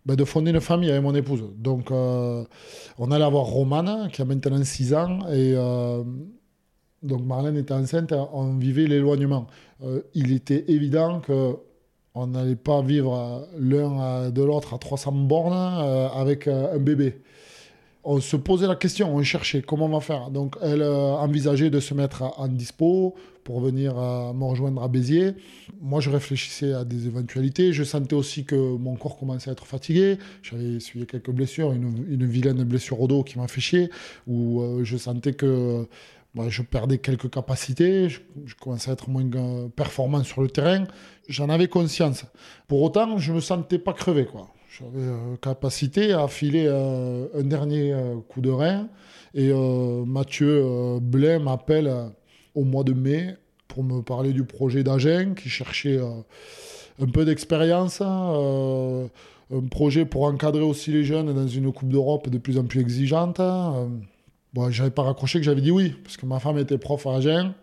ben, de fonder une famille avec mon épouse. Donc, euh, on allait avoir Romane, qui a maintenant 6 ans, et euh, donc Marlène était enceinte, on vivait l'éloignement. Euh, il était évident que on n'allait pas vivre l'un de l'autre à 300 bornes avec un bébé on se posait la question, on cherchait comment on va faire. Donc elle envisageait de se mettre en dispo pour venir me rejoindre à Béziers. Moi, je réfléchissais à des éventualités. Je sentais aussi que mon corps commençait à être fatigué. J'avais essuyé quelques blessures, une, vilaine blessure au dos qui m'a fait chier, où euh, je sentais que bah, je perdais quelques capacités, je, commençais à être moins euh, performant sur le terrain. J'en avais conscience. Pour autant, je ne me sentais pas crevé. Quoi. J'avais euh, capacité à filer euh, un dernier euh, coup de rein. Et Mathieu Blais m'appelle au mois de mai pour me parler du projet d'Agen qui cherchait un peu d'expérience. un projet pour encadrer aussi les jeunes dans une Coupe d'Europe de plus en plus exigeante. bon, j'avais pas raccroché que j'avais dit oui, parce que ma femme était prof à Agen.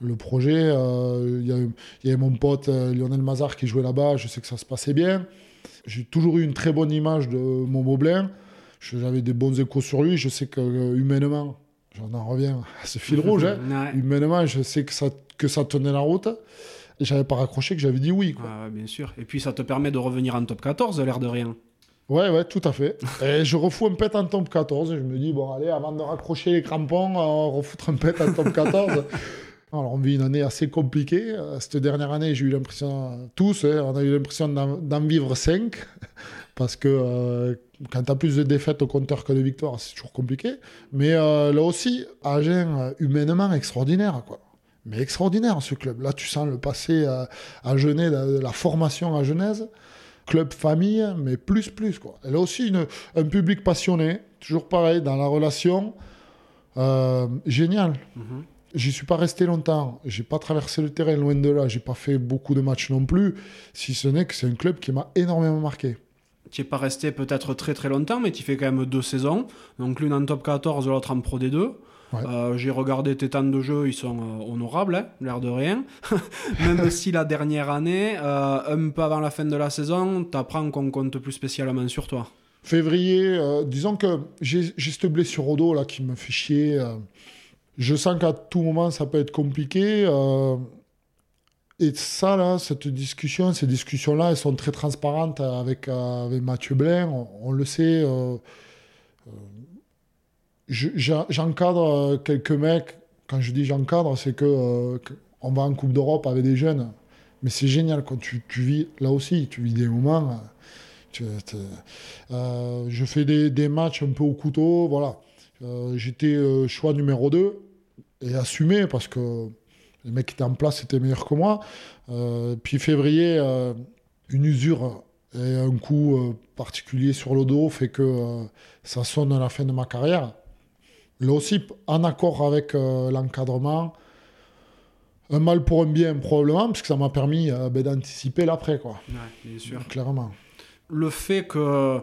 Le projet, il y, y, avait mon pote Lionel Mazar qui jouait là-bas, je sais que ça se passait bien. J'ai toujours eu une très bonne image de Momo Blain. J'avais des bons échos sur lui. Je sais que euh, humainement, j'en en reviens à ce fil rouge, hein. Ouais. humainement, je sais que ça, que ça tenait la route. Et j'avais pas raccroché que j'avais dit oui. Quoi. Ouais, bien sûr. Et puis ça te permet de revenir en top 14, l'air de rien. Ouais, ouais, tout à fait. Et je refous un pet en top 14. Et je me dis, bon, allez, avant de raccrocher les crampons, on refoutre un pet en top 14. Alors, on vit une année assez compliquée. Euh, Cette dernière année, j'ai eu l'impression, tous, hein, on a eu l'impression d'en vivre 5. Parce que euh, quand tu as plus de défaites au compteur que de victoires, c'est toujours compliqué. Mais euh, là aussi, Agen, humainement extraordinaire, quoi. Mais extraordinaire, ce club. Là, tu sens le passé à Genève, la, la formation à Genèse club famille, mais plus, plus. Quoi. Elle a aussi une, un public passionné, toujours pareil, dans la relation. Génial. Mhm. J'y suis pas resté longtemps. J'ai pas traversé le terrain loin de là. J'ai pas fait beaucoup de matchs non plus. Si ce n'est que c'est un club qui m'a énormément marqué. Tu n'es pas resté peut-être très très longtemps, mais tu fais quand même deux saisons. Donc l'une en top 14, l'autre en Pro D2. Ouais. Euh, J'ai regardé tes temps de jeu, ils sont euh, honorables, hein, l'air de rien. Même si la dernière année, euh, un peu avant la fin de la saison, tu apprends qu'on compte plus spécialement sur toi. Février, disons que j'ai j'ai cette blessure au dos là qui me fait chier. Je sens qu'à tout moment ça peut être compliqué. euh. et ça là, cette discussion, ces discussions là, elles sont très transparentes avec, euh, avec Mathieu Blain. On, le sait. euh, J'encadre quelques mecs. Quand je dis j'encadre, c'est que, on va en Coupe d'Europe avec des jeunes. Mais c'est génial quand tu, vis là aussi, tu vis des moments. je fais des, des matchs un peu au couteau, voilà. J'étais choix numéro 2 et assumé parce que les mecs qui étaient en place étaient meilleurs que moi. Euh, puis février, euh, une usure et un coup euh, particulier sur le dos fait que ça sonne à la fin de ma carrière. Là aussi, en accord avec l'encadrement, un mal pour un bien probablement, parce que ça m'a permis ben, d'anticiper l'après, quoi, Ouais, bien sûr. clairement. le fait que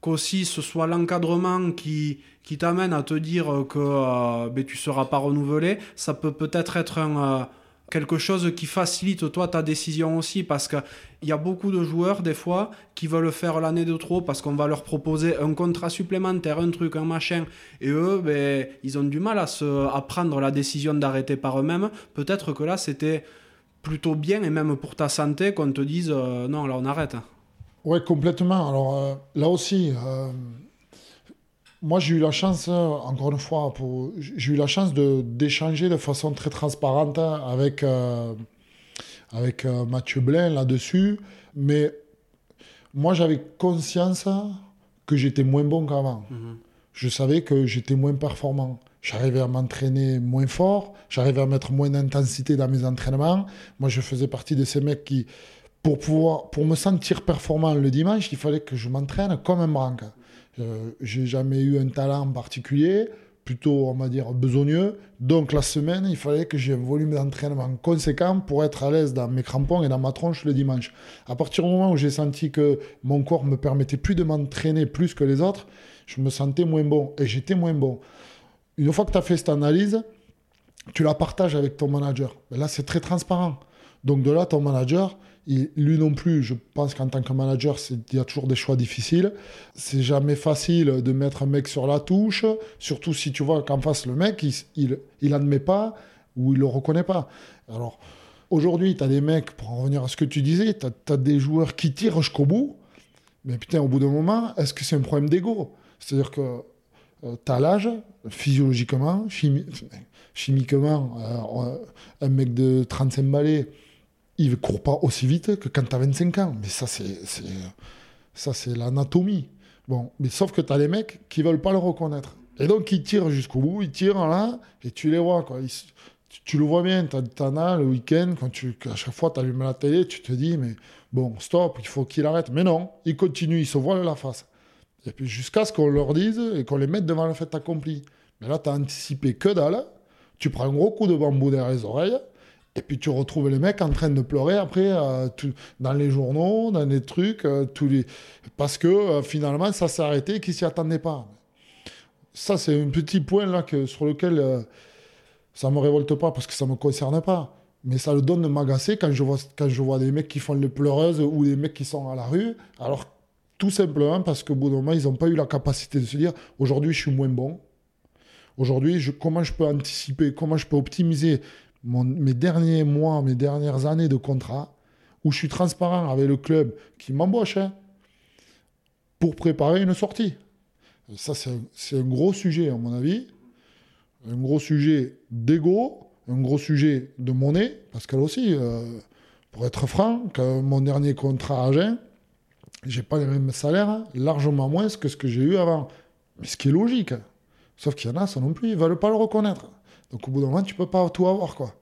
qu'aussi ce soit l'encadrement qui, qui t'amène à te dire que euh, ben, tu seras pas renouvelé, ça peut peut-être être euh, quelque chose qui facilite toi ta décision aussi parce qu'il y a beaucoup de joueurs des fois qui veulent faire l'année de trop parce qu'on va leur proposer un contrat supplémentaire, un truc, un machin et eux ben, ils ont du mal à, se, à prendre la décision d'arrêter par eux-mêmes. Peut-être que là c'était plutôt bien et même pour ta santé qu'on te dise euh, non là on arrête. Ouais, complètement. Alors euh, là aussi, euh, moi j'ai eu la chance, encore une fois, pour, j'ai eu la chance de d'échanger de façon très transparente avec euh, avec Mathieu Blain là-dessus, mais moi j'avais conscience que j'étais moins bon qu'avant. Mhm. Je savais que j'étais moins performant. J'arrivais à m'entraîner moins fort, j'arrivais à mettre moins d'intensité dans mes entraînements. Moi, je faisais partie de ces mecs qui, pour, pouvoir, pour me sentir performant le dimanche, il fallait que je m'entraîne comme un branque. Euh, j'ai jamais eu un talent particulier, plutôt, on va dire, besogneux. Donc, la semaine, il fallait que j'ai un volume d'entraînement conséquent pour être à l'aise dans mes crampons et dans ma tronche le dimanche. À partir du moment où j'ai senti que mon corps me permettait plus de m'entraîner plus que les autres, je me sentais moins bon et j'étais moins bon. Une fois que tu as fait cette analyse, tu la partages avec ton manager. Là, c'est très transparent. Donc de là, ton manager, lui non plus, je pense qu'en tant que manager, il y a toujours des choix difficiles. C'est jamais facile de mettre un mec sur la touche, surtout si tu vois qu'en face, le mec, il, il, il pas ou il le reconnaît pas. Alors, aujourd'hui, tu as des mecs, pour en revenir à ce que tu disais, tu as, des joueurs qui tirent jusqu'au bout. Mais putain, au bout d'un moment, est-ce que c'est un problème d'ego? C'est-à-dire que tu as l'âge, physiologiquement, chimi- chimiquement, euh, un mec de 35 balais, il ne court pas aussi vite que quand tu as 25 ans. Mais ça, c'est ça, c'est l'anatomie. Bon, mais sauf que tu as des mecs qui veulent pas le reconnaître. Et donc, ils tirent jusqu'au bout, ils tirent là, et tu les vois. Quoi. Tu, le vois bien, tu en as le week-end, quand tu, à chaque fois tu allumes la télé, tu te dis, mais bon, stop, il faut qu'il arrête. Mais non, ils continuent, ils se voilent la face. Et puis jusqu'à ce qu'on leur dise et qu'on les mette devant le fait accompli. Mais là, tu as anticipé que dalle. Tu prends un gros coup de bambou derrière les oreilles. Et puis tu retrouves les mecs en train de pleurer après euh, dans les journaux, dans les trucs, euh, tous les... parce que euh, finalement ça s'est arrêté et qu'ils s'y attendaient pas. Ça, c'est un petit point là que, sur lequel ça me révolte pas parce que ça me concerne pas. Mais ça le donne de m'agacer quand je, vois, quand je vois des mecs qui font les pleureuses ou des mecs qui sont à la rue. Alors, tout simplement parce qu'au bout d'un moment, ils n'ont pas eu la capacité de se dire aujourd'hui, je suis moins bon. Aujourd'hui, comment je peux anticiper, comment je peux optimiser mes derniers mois, mes dernières années de contrat, où je suis transparent avec le club qui m'embauche hein, pour préparer une sortie. Ça, c'est un, gros sujet, à mon avis. Un gros sujet d'ego, un gros sujet de monnaie, parce qu'elle aussi, euh, pour être franc, mon dernier contrat à Agen, j'ai pas les mêmes salaires, largement moins que ce que j'ai eu avant. Mais ce qui est logique. Sauf qu'il y en a, ça non plus, ils ne veulent pas le reconnaître. Donc au bout d'un moment, tu peux pas tout avoir, quoi.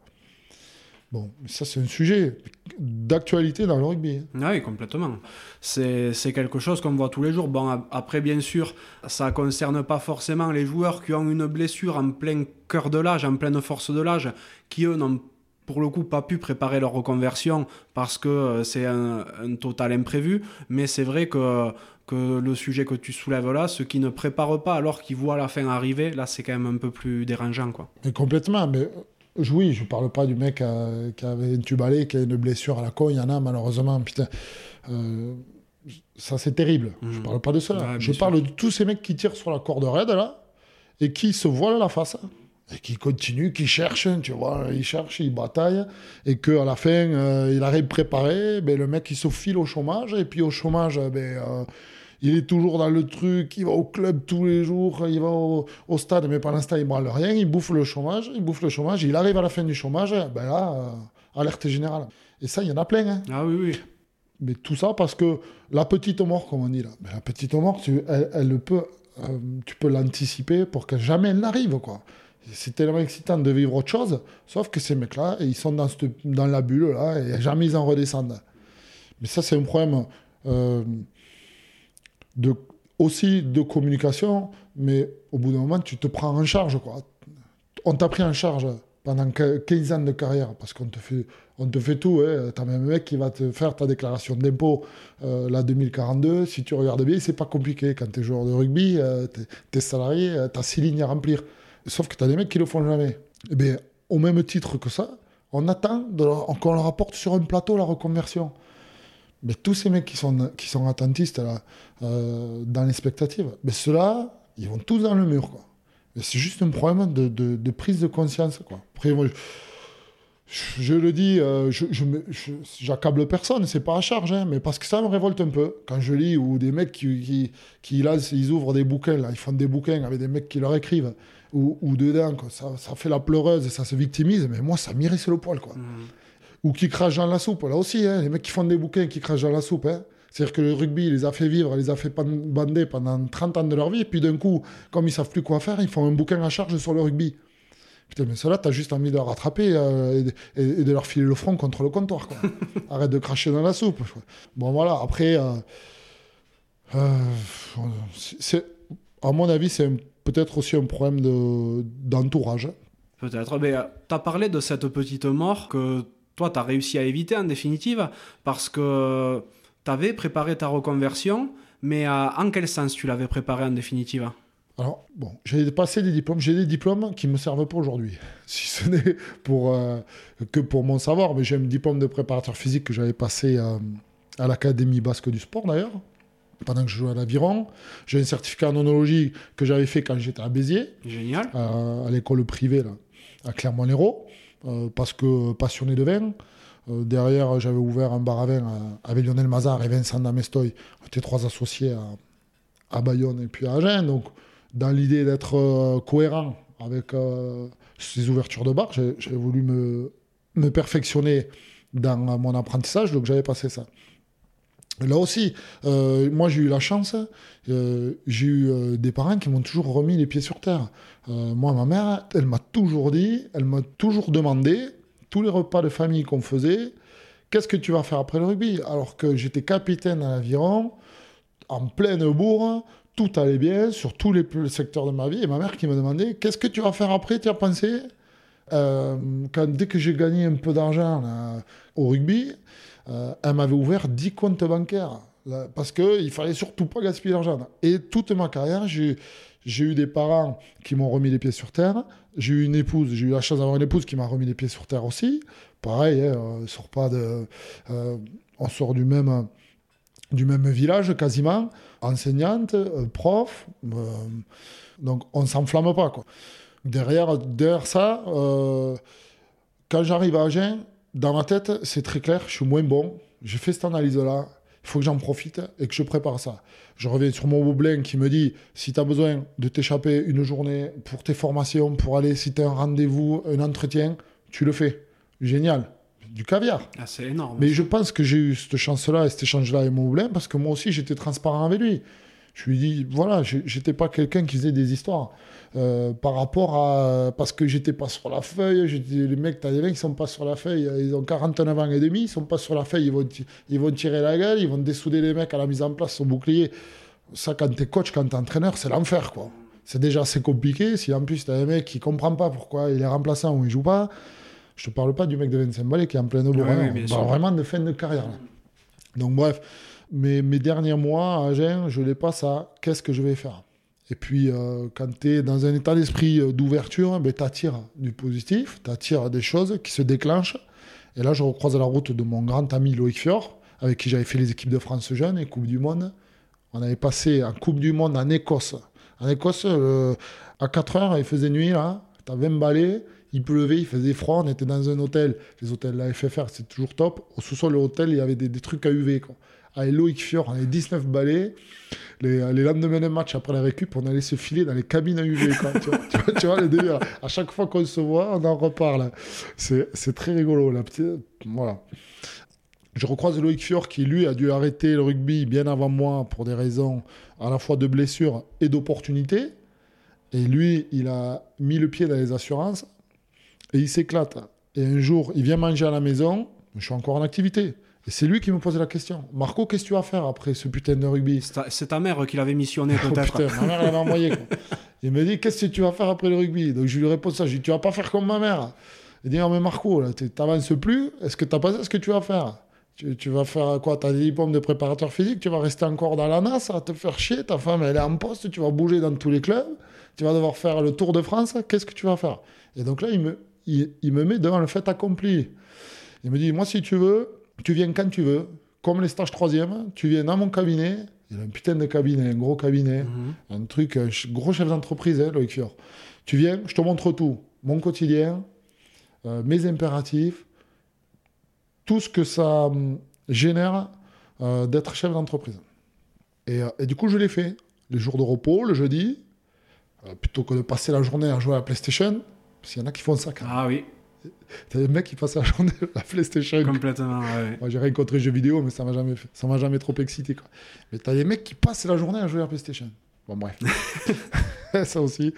Bon, ça c'est un sujet d'actualité dans le rugby. Hein. Ah oui, complètement. C'est quelque chose qu'on voit tous les jours. Bon, après, bien sûr, ça ne concerne pas forcément les joueurs qui ont une blessure en plein cœur de l'âge, en pleine force de l'âge, qui eux n'ont pour le coup pas pu préparer leur reconversion parce que euh, c'est un, total imprévu. Mais c'est vrai que, que le sujet que tu soulèves là, ceux qui ne préparent pas alors qu'ils voient la fin arriver, là c'est quand même un peu plus dérangeant. Quoi. Mais complètement. Mais oui, je parle pas du mec euh, qui avait une tubalée, qui a une blessure à la con, il y en a malheureusement, putain. Euh, ça c'est terrible. Je Je mmh. parle pas de cela. je parle de tous ces mecs qui tirent sur la corde raide là et qui se voilent la face et qui continuent, qui cherchent, tu vois, ils cherchent, ils bataillent et qu'à la fin euh, il arrive préparé, ben, le mec il se file au chômage et puis au chômage ben, il est toujours dans le truc, il va au club tous les jours, il va au, stade, mais ce temps, il branle rien, il bouffe le chômage, il bouffe le chômage, il arrive à la fin du chômage, ben là, euh, alerte générale. Et ça, il y en a plein. Hein. Ah oui, oui. Mais tout ça parce que la petite mort, comme on dit là, ben, la petite mort, tu, elle, peut, euh, tu peux l'anticiper pour que jamais elle n'arrive, quoi. C'est tellement excitant de vivre autre chose, sauf que ces mecs-là, ils sont dans, dans la bulle, là, et jamais ils en redescendent. Mais ça, c'est un problème. Euh, aussi de communication, mais au bout d'un moment, tu te prends en charge. Quoi. On t'a pris en charge pendant 15 ans de carrière, parce qu'on te fait, on te fait tout. Hein. Tu as même un mec qui va te faire ta déclaration d'impôt, euh, la 2042. Si tu regardes bien, c'est pas compliqué. Quand tu es joueur de rugby, euh, tu es, salarié, tu as six lignes à remplir. Sauf que tu as des mecs qui le font jamais. Eh bien, au même titre que ça, on attend qu'on leur apporte sur un plateau la reconversion. Mais tous ces mecs qui sont, qui sont attentistes là, euh, dans l'expectative, mais ceux-là, ils vont tous dans le mur. C'est juste un problème de, de, prise de conscience. Quoi. Après, je, le dis, euh, j'accable personne, c'est pas à charge, hein, mais parce que ça me révolte un peu. Quand je lis, ou des mecs qui, qui, qui ils ouvrent des bouquins, là, ils font des bouquins avec des mecs qui leur écrivent, ou, ou dedans, quoi, ça, ça, fait la pleureuse et ça se victimise, mais moi, ça m'irrisse le poil. Quoi. Mmh ou qui crachent dans la soupe. Là aussi, hein, les mecs qui font des bouquins qui crachent dans la soupe. Hein. C'est-à-dire que le rugby les a fait vivre, les a fait bander pendant 30 ans de leur vie, et puis d'un coup, comme ils savent plus quoi faire, ils font un bouquin à charge sur le rugby. Putain, mais cela, t'as juste envie de leur rattraper euh, et, de leur filer le front contre le comptoir. Quoi. Arrête de cracher dans la soupe. Bon, voilà, après, euh, euh, à mon avis, c'est peut-être aussi un problème d'entourage. peut-être, mais tu as parlé de cette petite mort que toi, tu as réussi à éviter en définitive parce que tu avais préparé ta reconversion, mais en quel sens tu l'avais préparé en définitive? Alors, bon, j'ai passé des diplômes. J'ai des diplômes qui ne me servent pas aujourd'hui. Si ce n'est pour, euh, que pour mon savoir. Mais j'ai un diplôme de préparateur physique que j'avais passé euh, à l'Académie basque du sport, d'ailleurs, pendant que je jouais à l'aviron. J'ai un certificat en onologie que j'avais fait quand j'étais à Béziers. Génial. à l'école privée, là, à Clermont-Lérault. Euh, parce que passionné de vin. Euh, derrière, j'avais ouvert un bar à vin avec Lionel Mazar et Vincent Damestoy. On était trois associés à, Bayonne et puis à Agen. Donc, dans l'idée d'être euh, cohérent avec ces ouvertures de bar, j'ai voulu me, perfectionner dans mon apprentissage, donc j'avais passé ça. Là aussi, euh, moi j'ai eu la chance, euh, j'ai eu euh, des parents qui m'ont toujours remis les pieds sur terre. moi, ma mère, elle m'a toujours dit, elle m'a toujours demandé, tous les repas de famille qu'on faisait, qu'est-ce que tu vas faire après le rugby? Alors que j'étais capitaine à l'aviron, en pleine bourre, tout allait bien sur tous les secteurs de ma vie, et ma mère qui me demandait, qu'est-ce que tu vas faire après, tu as pensé? Quand, Dès que j'ai gagné un peu d'argent au rugby, euh, elle m'avait ouvert 10 comptes bancaires. Là, Parce qu'il fallait surtout pas gaspiller l'argent. Et toute ma carrière, j'ai eu des parents qui m'ont remis les pieds sur terre. J'ai eu une épouse, j'ai eu la chance d'avoir une épouse qui m'a remis les pieds sur terre aussi. Pareil, hein, on sort pas euh, on sort du même, du même village quasiment. Enseignante, euh, prof, euh, donc on s'enflamme pas quoi. Derrière, derrière ça, quand j'arrive à Agen, dans ma tête, c'est très clair, je suis moins bon. J'ai fait cette analyse-là, il faut que j'en profite et que je prépare ça. Je reviens sur mon Boublin qui me dit si tu as besoin de t'échapper une journée pour tes formations, pour aller, si tu as un rendez-vous, un entretien, tu le fais. Génial. Du caviar. Ah, c'est énorme. Mais je pense que j'ai eu cette chance-là et cet échange-là avec mon Boublin parce que moi aussi j'étais transparent avec lui. Je lui dis, voilà, je- j'étais pas quelqu'un qui faisait des histoires. Euh, par rapport à. Parce que j'étais pas sur la feuille, les mecs, t'as des mecs qui sont pas sur la feuille, ils ont 49 ans et demi, ils sont pas sur la feuille, ils vont, ils vont tirer la gueule, ils vont dessouder les mecs à la mise en place, son bouclier. Ça, quand t'es coach, quand t'es entraîneur, c'est l'enfer, quoi. C'est déjà assez compliqué. Si en plus t'as un mec qui comprend pas pourquoi il est remplaçant ou il joue pas, je te parle pas du mec de 25 balais qui est en plein au bourrin. oui, On bien parle sûr. vraiment de fin de carrière. là. Donc bref, mes, mes derniers mois à Agen, je les passe à qu'est-ce que je vais faire? Et puis, euh, quand tu es dans un état d'esprit euh, d'ouverture, ben, tu attires du positif, tu attires des choses qui se déclenchent. Et là, je recroise la route de mon grand ami Loïc Fior, avec qui j'avais fait les équipes de France jeunes et Coupe du Monde. On avait passé en Coupe du Monde en Écosse. En Écosse, euh, à 4 heures, il faisait nuit, là. Tu as 20 balais, il pleuvait, il faisait froid. On était dans un hôtel. Les hôtels, la FFR, c'est toujours top. Au sous-sol de l'hôtel, il y avait des, trucs à UV. Avec Loïc Fior, on avait 19 balais. Les, lendemains de match, après la récup, on allait se filer dans les cabines à UV. Quoi. tu, vois, tu vois-. À chaque fois qu'on se voit, on en reparle. C'est très rigolo. La. Voilà. Je recroise Loïc Fior qui, lui, a dû arrêter le rugby bien avant moi pour des raisons à la fois de blessure et d'opportunité. Et lui, il a mis le pied dans les assurances et il s'éclate. Et un jour, il vient manger à la maison. Je suis encore en activité. Et c'est lui qui me pose la question. Marco, qu'est-ce que tu vas faire après ce putain de rugby C'est ta, c'est ta mère qui l'avait missionné, Oh peut-être. putain, ma mère, m'a envoyé. quoi. Il me dit, qu'est-ce que tu vas faire après le rugby? Donc je lui réponds ça. Je lui dis, tu vas pas faire comme ma mère. Il dit, non, mais Marco, là, t'avances plus. Est-ce que tu pas ce que tu vas faire? Tu, tu vas faire quoi? Tu as des diplômes de préparateur physique? Tu vas rester encore dans la NAS à te faire chier? Ta femme, elle est en poste. Tu vas bouger dans tous les clubs. Tu vas devoir faire le Tour de France. Qu'est-ce que tu vas faire? Et donc là, il me, il, il me met devant le fait accompli. Il me dit, moi, si tu veux, tu viens quand tu veux. Comme les stages troisième, tu viens dans mon cabinet. Il a un putain de cabinet, un gros cabinet. Mhm. Un truc, un ch- gros chef d'entreprise, hein, Loïc Fior. Tu viens, je te montre tout. Mon quotidien, euh, mes impératifs, tout ce que ça hum, génère euh, d'être chef d'entreprise. Et, euh, et du coup, je l'ai fait. Les jours de repos, le jeudi, euh, plutôt que de passer la journée à jouer à la PlayStation, parce qu'il y en a qui font ça quand même. Ah oui, T'as des mecs qui passent la journée à la PlayStation. complètement. ouais. Moi, j'ai rien contre les jeux vidéo, mais ça m'a jamais, fait- ça m'a jamais trop excité. Quoi. Mais t'as des mecs qui passent la journée à jouer à la PlayStation. Bon, bref. ça aussi.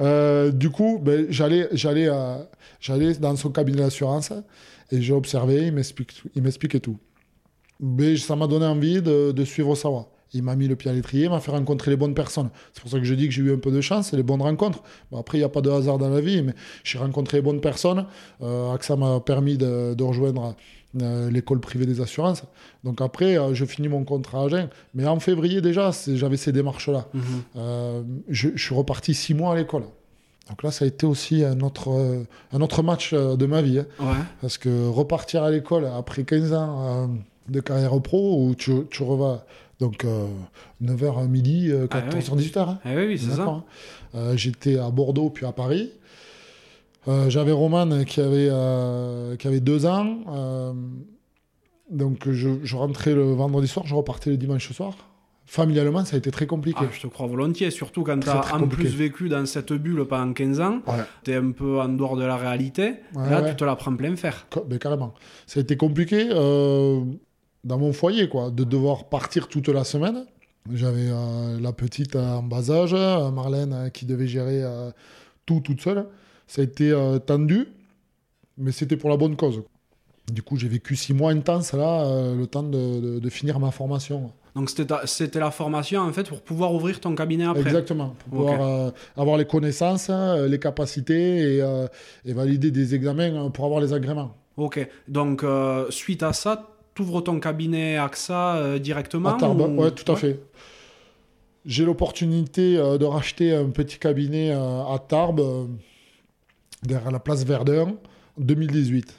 Euh, du coup, ben, j'allais, j'allais, euh, j'allais dans son cabinet d'assurance et j'ai observé, il, m'explique, il m'expliquait tout. Mais ça m'a donné envie de, de suivre sa voie. Il m'a mis le pied à l'étrier, il m'a fait rencontrer les bonnes personnes. C'est pour ça que je dis que j'ai eu un peu de chance, c'est les bonnes rencontres. Bon, après, il n'y a pas de hasard dans la vie, mais j'ai rencontré les bonnes personnes. Euh, que ça m'a permis de, de rejoindre euh, l'école privée des assurances. Donc après, euh, je finis mon contrat à Agen. Mais en février déjà, j'avais ces démarches-là. Mhm. Euh, je, je suis reparti six mois à l'école. Donc là, ça a été aussi un autre, euh, un autre match euh, de ma vie. hein. Ouais. Parce que repartir à l'école après 15 ans euh, de carrière pro, où tu, tu revas donc 9h à midi, euh, Ah 14h, oui. 18h. hein. Eh oui, oui, c'est ça. D'accord, hein. Euh, J'étais à Bordeaux puis à Paris. Euh, J'avais Roman qui avait, euh, qui avait deux ans. Euh, donc je, je rentrais le vendredi soir, je repartais le dimanche soir. Familialement, ça a été très compliqué. Ah, je te crois volontiers, surtout quand tu as très en compliqué. plus vécu dans cette bulle pendant 15 ans, Ouais. tu es un peu en dehors de la réalité, Ouais, là ouais. tu te la prends plein fer. Ben, carrément. Ça a été compliqué euh, dans mon foyer, quoi, de devoir partir toute la semaine. J'avais euh, la petite euh, en bas âge, euh, Marlène qui devait gérer tout toute seule. Ça a été tendu, mais c'était pour la bonne cause. Du coup, j'ai vécu six mois intenses là, le temps de, de- de finir ma formation. Donc c'était ta- c'était la formation en fait pour pouvoir ouvrir ton cabinet après. Exactement, pour pouvoir euh, avoir les connaissances, les capacités et, euh, et valider des examens pour avoir les agréments. Ok, donc euh, suite à ça, tu ouvres ton cabinet AXA euh, directement À Tarbes, ou- ouais, tout à fait. J'ai l'opportunité euh, de racheter un petit cabinet euh, à Tarbes, derrière la place Verdun, en 2018.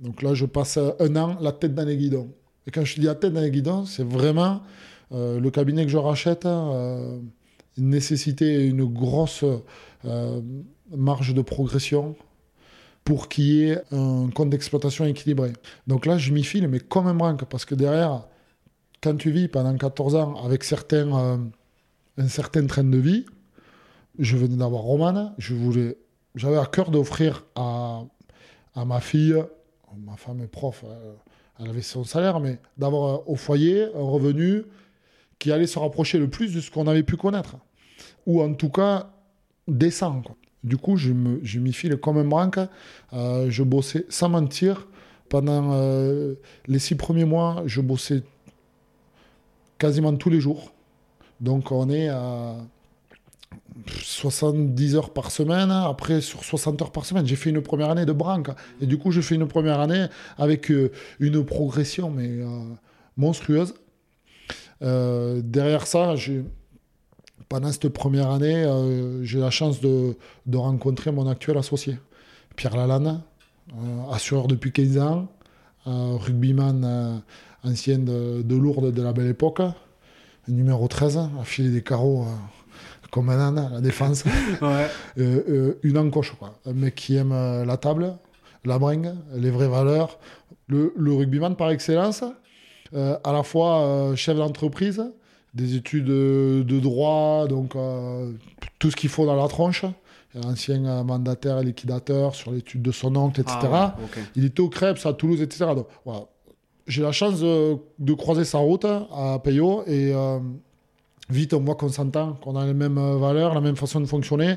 Donc là, je passe un an la tête dans les guidons. Et quand je dis la tête dans les guidons, c'est vraiment le cabinet que je rachète, euh, une nécessité et une grosse marge de progression pour qu'il y ait un compte d'exploitation équilibré. Donc là, je m'y file, mais comme un branque, parce que derrière, quand tu vis pendant 14 ans avec euh, un certain train de vie, je venais d'avoir Romane, je voulais, j'avais à cœur d'offrir à, à ma fille, ma femme est prof, euh, elle avait son salaire, mais d'avoir euh, au foyer un revenu qui allait se rapprocher le plus de ce qu'on avait pu connaître, ou en tout cas décent. Du coup, je me- je m'y file comme un branque, Euh, je bossais sans mentir. Pendant euh, les six premiers mois, je bossais quasiment tous les jours. Donc on est à 70 heures par semaine, après sur 60 heures par semaine. J'ai fait une première année de branque. Et du coup, j'ai fait une première année avec euh, une progression euh, monstrueuse. Derrière ça, j'ai- pendant cette première année, euh, j'ai la chance de, de rencontrer mon actuel associé, Pierre Lalande, euh, assureur depuis 15 ans, euh, rugbyman ancien de, de Lourdes de la belle époque, numéro 13, a filé des carreaux comme un âne à la défense. Ouais. Une encoche, quoi. Un mec qui aime la table, la bringue, les vraies valeurs. Le, le rugbyman par excellence, à la fois chef d'entreprise, des études euh, de droit, donc euh, tout ce qu'il faut dans la tronche. Ancien euh, mandataire et liquidateur sur l'étude de son oncle, etc. Ah ouais. Il était au Crêpes, à Toulouse, etc. Donc, voilà. J'ai la chance de, de croiser sa route à Payot et euh, vite on voit qu'on s'entend, qu'on a les mêmes euh, valeurs, la même façon de fonctionner.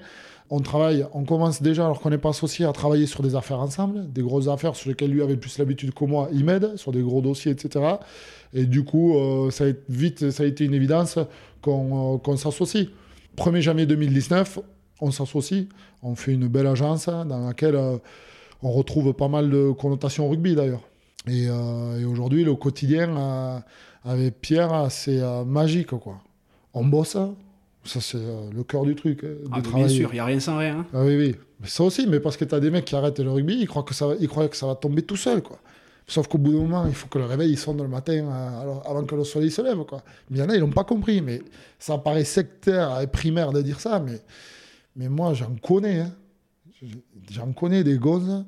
On travaille, on commence déjà, alors qu'on n'est pas associé, à travailler sur des affaires ensemble, des grosses affaires sur lesquelles lui avait plus l'habitude que moi, il m'aide, sur des gros dossiers, etc. Et du coup, euh, ça a été, vite, ça a été une évidence qu'on euh, s'associe. 1er janvier 2019, on s'associe, on fait une belle agence dans laquelle euh, on retrouve pas mal de connotations rugby d'ailleurs. Et, et aujourd'hui, le quotidien avec Pierre, c'est magique. quoi. On bosse, ça c'est le cœur du truc. hein, de Ah, bien sûr, il n'y a rien sans rien. hein. Ah oui, oui. Mais ça aussi, mais parce que tu as des mecs qui arrêtent le rugby, ils croient que ça va, ils croient que ça va tomber tout seul. Quoi. Sauf qu'au bout d'un moment, il faut que le réveil il sonne le matin euh, avant que le soleil se lève. Quoi. Mais il y en a, ils l'ont pas compris. Mais ça paraît sectaire et primaire de dire ça, mais, mais moi, j'en connais. hein. J'en connais des gosses.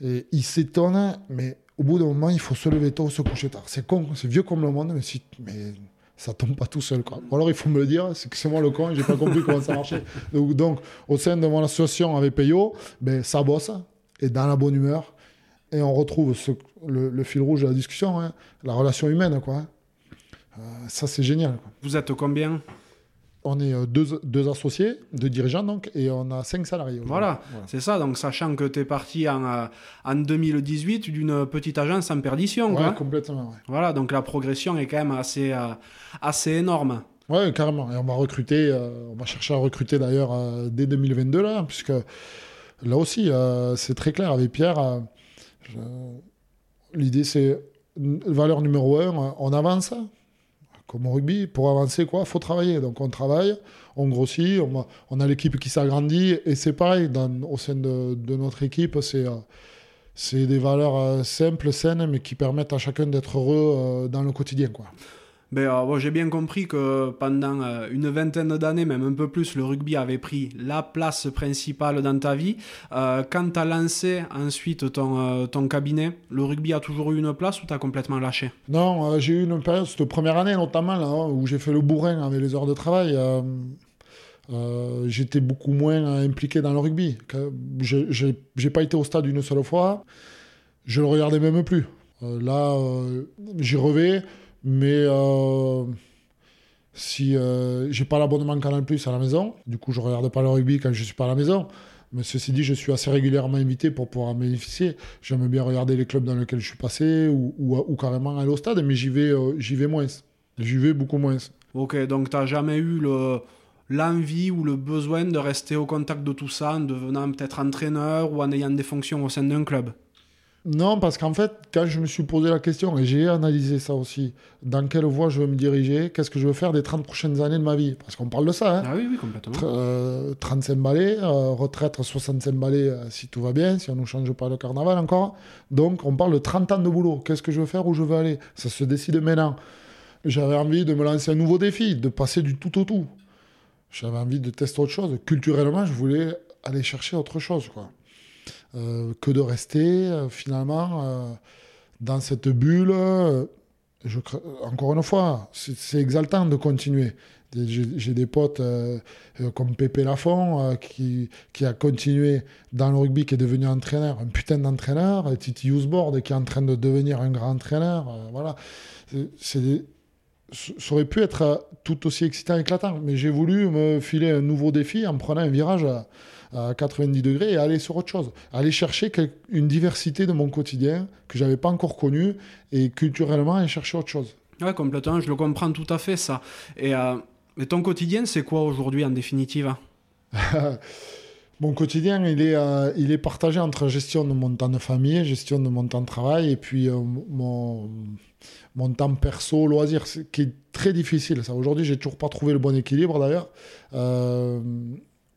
Et ils s'étonnent, mais au bout d'un moment, il faut se lever tôt, se coucher tard. C'est con, c'est vieux comme le monde, mais, si, mais ça tombe pas tout seul. Quoi. Ou alors il faut me le dire, c'est que c'est moi le con, et j'ai pas compris comment ça marchait. Donc, donc, au sein de mon association avec Payot, ben, ça bosse, et dans la bonne humeur. Et on retrouve ce- le, le fil rouge de la discussion, hein, la relation humaine. Quoi. hein. Euh, ça, c'est génial. quoi. Vous êtes combien? On est euh, deux, deux associés, deux dirigeants, donc, et on a cinq salariés. Voilà, c'est ça. Donc, sachant que tu es parti en, euh, en 2018 d'une petite agence en perdition. Ouais, quoi. complètement. Ouais. Voilà, donc la progression est quand même assez, assez énorme. Ouais, carrément. Et on va recruter, euh, on va chercher à recruter d'ailleurs euh, dès 2022, là, puisque là aussi, euh, c'est très clair avec Pierre. L'idée, c'est valeur numéro un, on avance. Comme au rugby, pour avancer, quoi, faut travailler. Donc on travaille, on grossit, on a, l'équipe qui s'agrandit, et c'est pareil, au sein de, notre équipe, c'est euh, des valeurs euh, simples, saines, mais qui permettent à chacun d'être heureux euh, dans le quotidien. Quoi. Ben, euh, j'ai bien compris que pendant euh, une vingtaine d'années, même un peu plus, le rugby avait pris la place principale dans ta vie. Euh, quand tu as lancé ensuite ton, ton cabinet, le rugby a toujours eu une place ou tu as complètement lâché? Non, j'ai eu une période, cette première année notamment, là, hein, où j'ai fait le bourrin avec les heures de travail. J'étais beaucoup moins impliqué dans le rugby. Je- j'ai pas été au stade une seule fois. Je le regardais même plus. Là, euh, j'y revais, mais euh, si euh, j'ai pas l'abonnement Canal Plus à la maison, du coup, je regarde pas le rugby quand je suis pas à la maison. Mais ceci dit, je suis assez régulièrement invité pour pouvoir en bénéficier. J'aime bien regarder les clubs dans lesquels je suis passé ou, carrément aller au stade, mais j'y vais, euh, vais moins. J'y vais beaucoup moins. Ok, donc tu jamais eu le l'envie ou le besoin de rester au contact de tout ça en devenant peut-être entraîneur ou en ayant des fonctions au sein d'un club? Non, parce qu'en fait, quand je me suis posé la question, et j'ai analysé ça aussi, dans quelle voie je veux me diriger, qu'est-ce que je veux faire des 30 prochaines années de ma vie? Parce qu'on parle de ça. Hein Ah oui, oui, complètement. Euh, 35 balais, euh, retraite 65 balais euh, si tout va bien, si on ne change pas le carnaval encore. Donc on parle de 30 ans de boulot. Qu'est-ce que je veux faire, où je veux aller? Ça se décide maintenant. J'avais envie de me lancer un nouveau défi, de passer du tout au tout. J'avais envie de tester autre chose. Culturellement, je voulais aller chercher autre chose. Quoi. Euh, que de rester euh, finalement euh, dans cette bulle. je, encore une fois, c'est exaltant de continuer. J'ai des potes comme Pépé Lafont qui, a continué dans le rugby, qui est devenu entraîneur, un putain d'entraîneur. Titi Usbord qui est en train de devenir un grand entraîneur. voilà. Ça aurait pu être tout aussi excitant et éclatant, mais j'ai voulu me filer un nouveau défi en prenant un virage à, à 90 degrés et aller sur autre chose. Aller chercher une diversité de mon quotidien que j'avais pas encore connue et culturellement aller chercher autre chose. Ouais, complètement, je le comprends tout à fait, ça. Et, euh, et ton quotidien, c'est quoi aujourd'hui, en définitive? Mon quotidien, il est, euh, il est partagé entre gestion de mon temps de famille, gestion de mon temps de travail et puis euh, mon, mon temps perso, loisir, qui est très difficile. Ça. Aujourd'hui, j'ai toujours pas trouvé le bon équilibre d'ailleurs. Euh,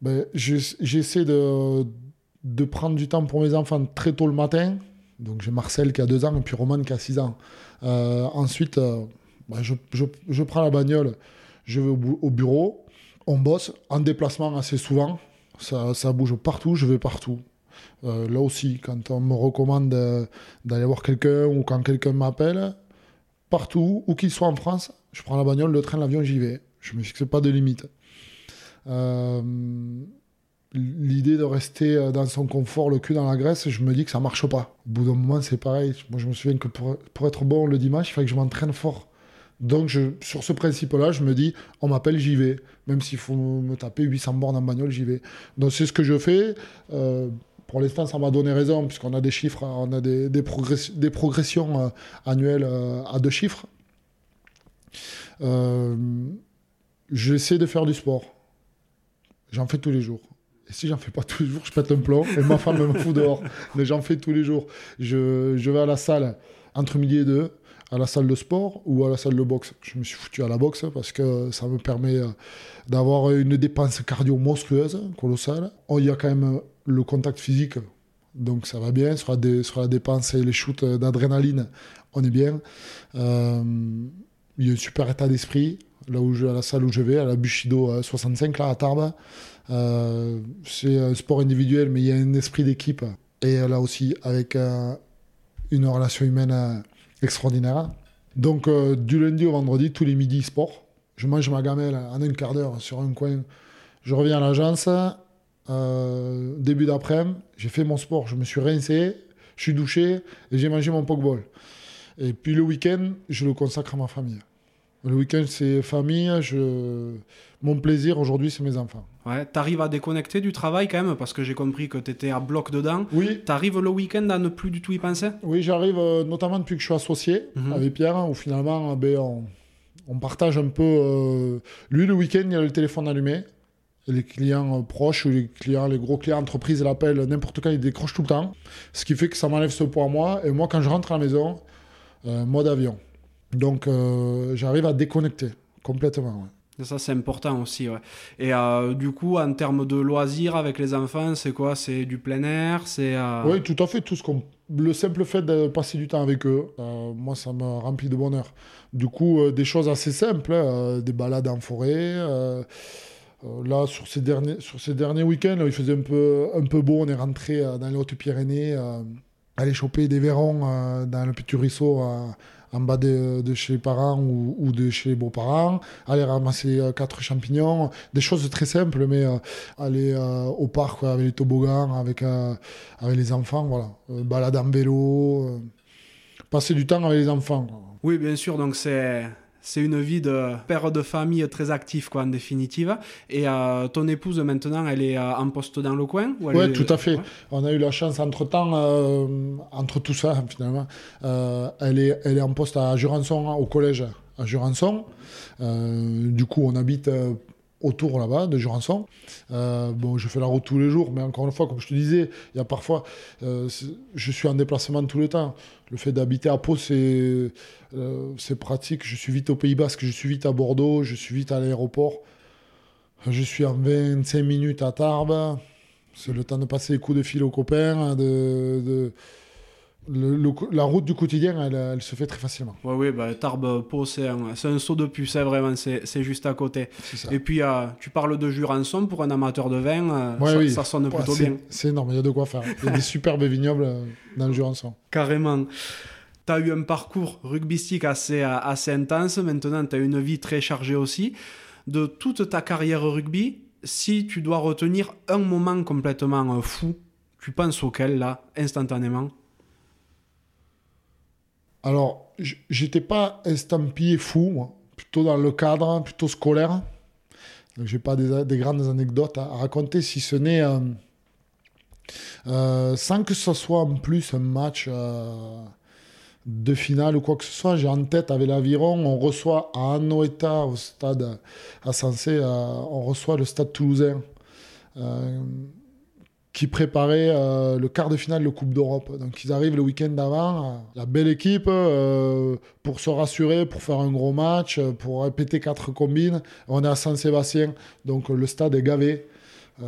ben, j'ess- j'essaie de, prendre du temps pour mes enfants très tôt le matin. Donc j'ai Marcel qui a 2 ans et puis Roman qui a 6 ans. Euh, ensuite, euh, ben, je, prends la bagnole, je vais au, bureau, on bosse en déplacement assez souvent. Ça, bouge partout, je vais partout. Euh, là aussi, quand on me recommande d'aller voir quelqu'un ou quand quelqu'un m'appelle, partout, où qu'il soit en France, je prends la bagnole, le train, l'avion, j'y vais. Je ne me fixe pas de limite. Euh, L'idée de rester euh, dans son confort, le cul dans la graisse, je me dis que ça marche pas. Au bout d'un moment, c'est pareil. Moi, je me souviens que pour, pour être bon le dimanche, il fallait que je m'entraîne fort. Donc, sur ce principe-là, je me dis, on m'appelle, j'y vais. Même s'il faut me taper 800 bornes en bagnole, j'y vais. Donc, c'est ce que je fais. Euh, pour l'instant, ça m'a donné raison, puisqu'on a des chiffres, on a des, des, des progressions annuelles à deux chiffres. J'essaie de faire du sport. J'en fais tous les jours. Et si j'en fais pas tous les jours, je pète un plomb et ma femme me fout dehors. Mais j'en fais tous les jours. Je, vais à la salle entre midi et deux, à la salle de sport ou à la salle de boxe. Je me suis foutu à la boxe parce que ça me permet euh, d'avoir une dépense cardio monstrueuse, colossale. Oh, Il y a quand même le contact physique, donc ça va bien. Sur la, la dépense et les shoots d'adrénaline, on est bien. Euh, il y a un super état d'esprit. Là où je, à la salle où je vais, à la Bushido euh, 65, là, à Tarbes. Euh, c'est un sport individuel, mais il y a un esprit d'équipe. Et euh, là aussi, avec euh, une relation humaine euh, extraordinaire. Donc, euh, du lundi au vendredi, tous les midis, sport. Je mange ma gamelle en un quart d'heure sur un coin. Je reviens à l'agence. euh, début d'après-midi, j'ai fait mon sport. Je me suis rincé, je suis douché et j'ai mangé mon pokeball. Et puis le week-end, je le consacre à ma famille. Le week-end, c'est famille. Je... Mon plaisir aujourd'hui, c'est mes enfants. Ouais, t'arrives à déconnecter du travail quand même, parce que j'ai compris que t'étais à bloc dedans. Oui, T'arrives le week-end à ne plus du tout y penser? Oui j'arrive euh, notamment depuis que je suis associé Mhm. avec Pierre, hein, où finalement, euh, ben, on, on partage un peu. euh, Lui, le week-end, il a le téléphone allumé. Les clients euh, proches ou les clients, les gros clients entreprises l'appellent n'importe quand, il décroche tout le temps. Ce qui fait que ça m'enlève ce poids à moi. Et moi, quand je rentre à la maison, mode avion. Donc, euh, j'arrive à déconnecter complètement. ouais. Ça, c'est important aussi. Ouais. Et euh, du coup, en termes de loisirs avec les enfants, c'est quoi? C'est du plein air? C'est. euh, Oui, tout à fait. Tout ce qu'on... Le simple fait de passer du temps avec eux, euh, moi, ça me remplit de bonheur. Du coup, des choses assez simples, hein, des balades en forêt. là, sur ces derniers, sur ces derniers week-ends, il faisait un peu, un peu beau. On est rentré dans les Hautes-Pyrénées, aller choper des verrons dans le petit ruisseau en bas de, chez les parents ou, de chez les beaux-parents, aller ramasser euh, quatre champignons, des choses très simples, mais euh, aller euh, au parc avec les toboggans, avec, les enfants, voilà. Balade en vélo, passer du temps avec les enfants. Oui, bien sûr. Donc, c'est. C'est une vie de père de famille très actif, quoi, en définitive. Et euh, ton épouse, maintenant, elle est euh, en poste dans le coin ou elle Ouais, est- tout à fait. Ouais. On a eu la chance, entre-temps, euh, entre tout ça, finalement, euh, elle, est, elle est en poste à Jurançon, au collège à Jurançon. Du coup, on habite autour là-bas de Jurançon. Euh, bon, je fais la route tous les jours, mais encore une fois, comme je te disais, il y a parfois, euh, je suis en déplacement tout le temps. Le fait d'habiter à Pau, c'est c'est pratique. Je suis vite au Pays Basque, je suis vite à Bordeaux, je suis vite à l'aéroport. Je suis en 25 minutes à Tarbes. C'est le temps de passer les coups de fil aux copains, de la route du quotidien, elle, se fait très facilement. Oui, oui, bah, Tarbes, Pau, c'est un, saut de puce, hein, vraiment, c'est juste à côté. Et puis, euh, tu parles de Jurançon, pour un amateur de vin, euh, ça, sonne plutôt bien. C'est énorme, il y a de quoi faire. Il y a des superbes vignobles euh, dans le Jurançon. Carrément. Tu as eu un parcours rugbystique assez, assez intense, maintenant tu as une vie très chargée aussi. De toute ta carrière rugby, si tu dois retenir un moment complètement fou, tu penses auquel, là, instantanément? Alors, j'étais pas estampillé fou, plutôt dans le cadre, plutôt scolaire. Donc, j'ai pas des, grandes anecdotes à, raconter, si ce n'est euh, euh, sans que ce soit en plus un match euh, de finale ou quoi que ce soit. J'ai en tête avec l'aviron, on reçoit à Anoeta, au stade à on reçoit le stade toulousain qui préparait euh, le quart de finale de Coupe d'Europe. Donc ils arrivent le week-end d'avant, euh, la belle équipe, euh, pour se rassurer, pour faire un gros match, pour répéter quatre combines. On est à Saint-Sébastien, donc le stade est gavé.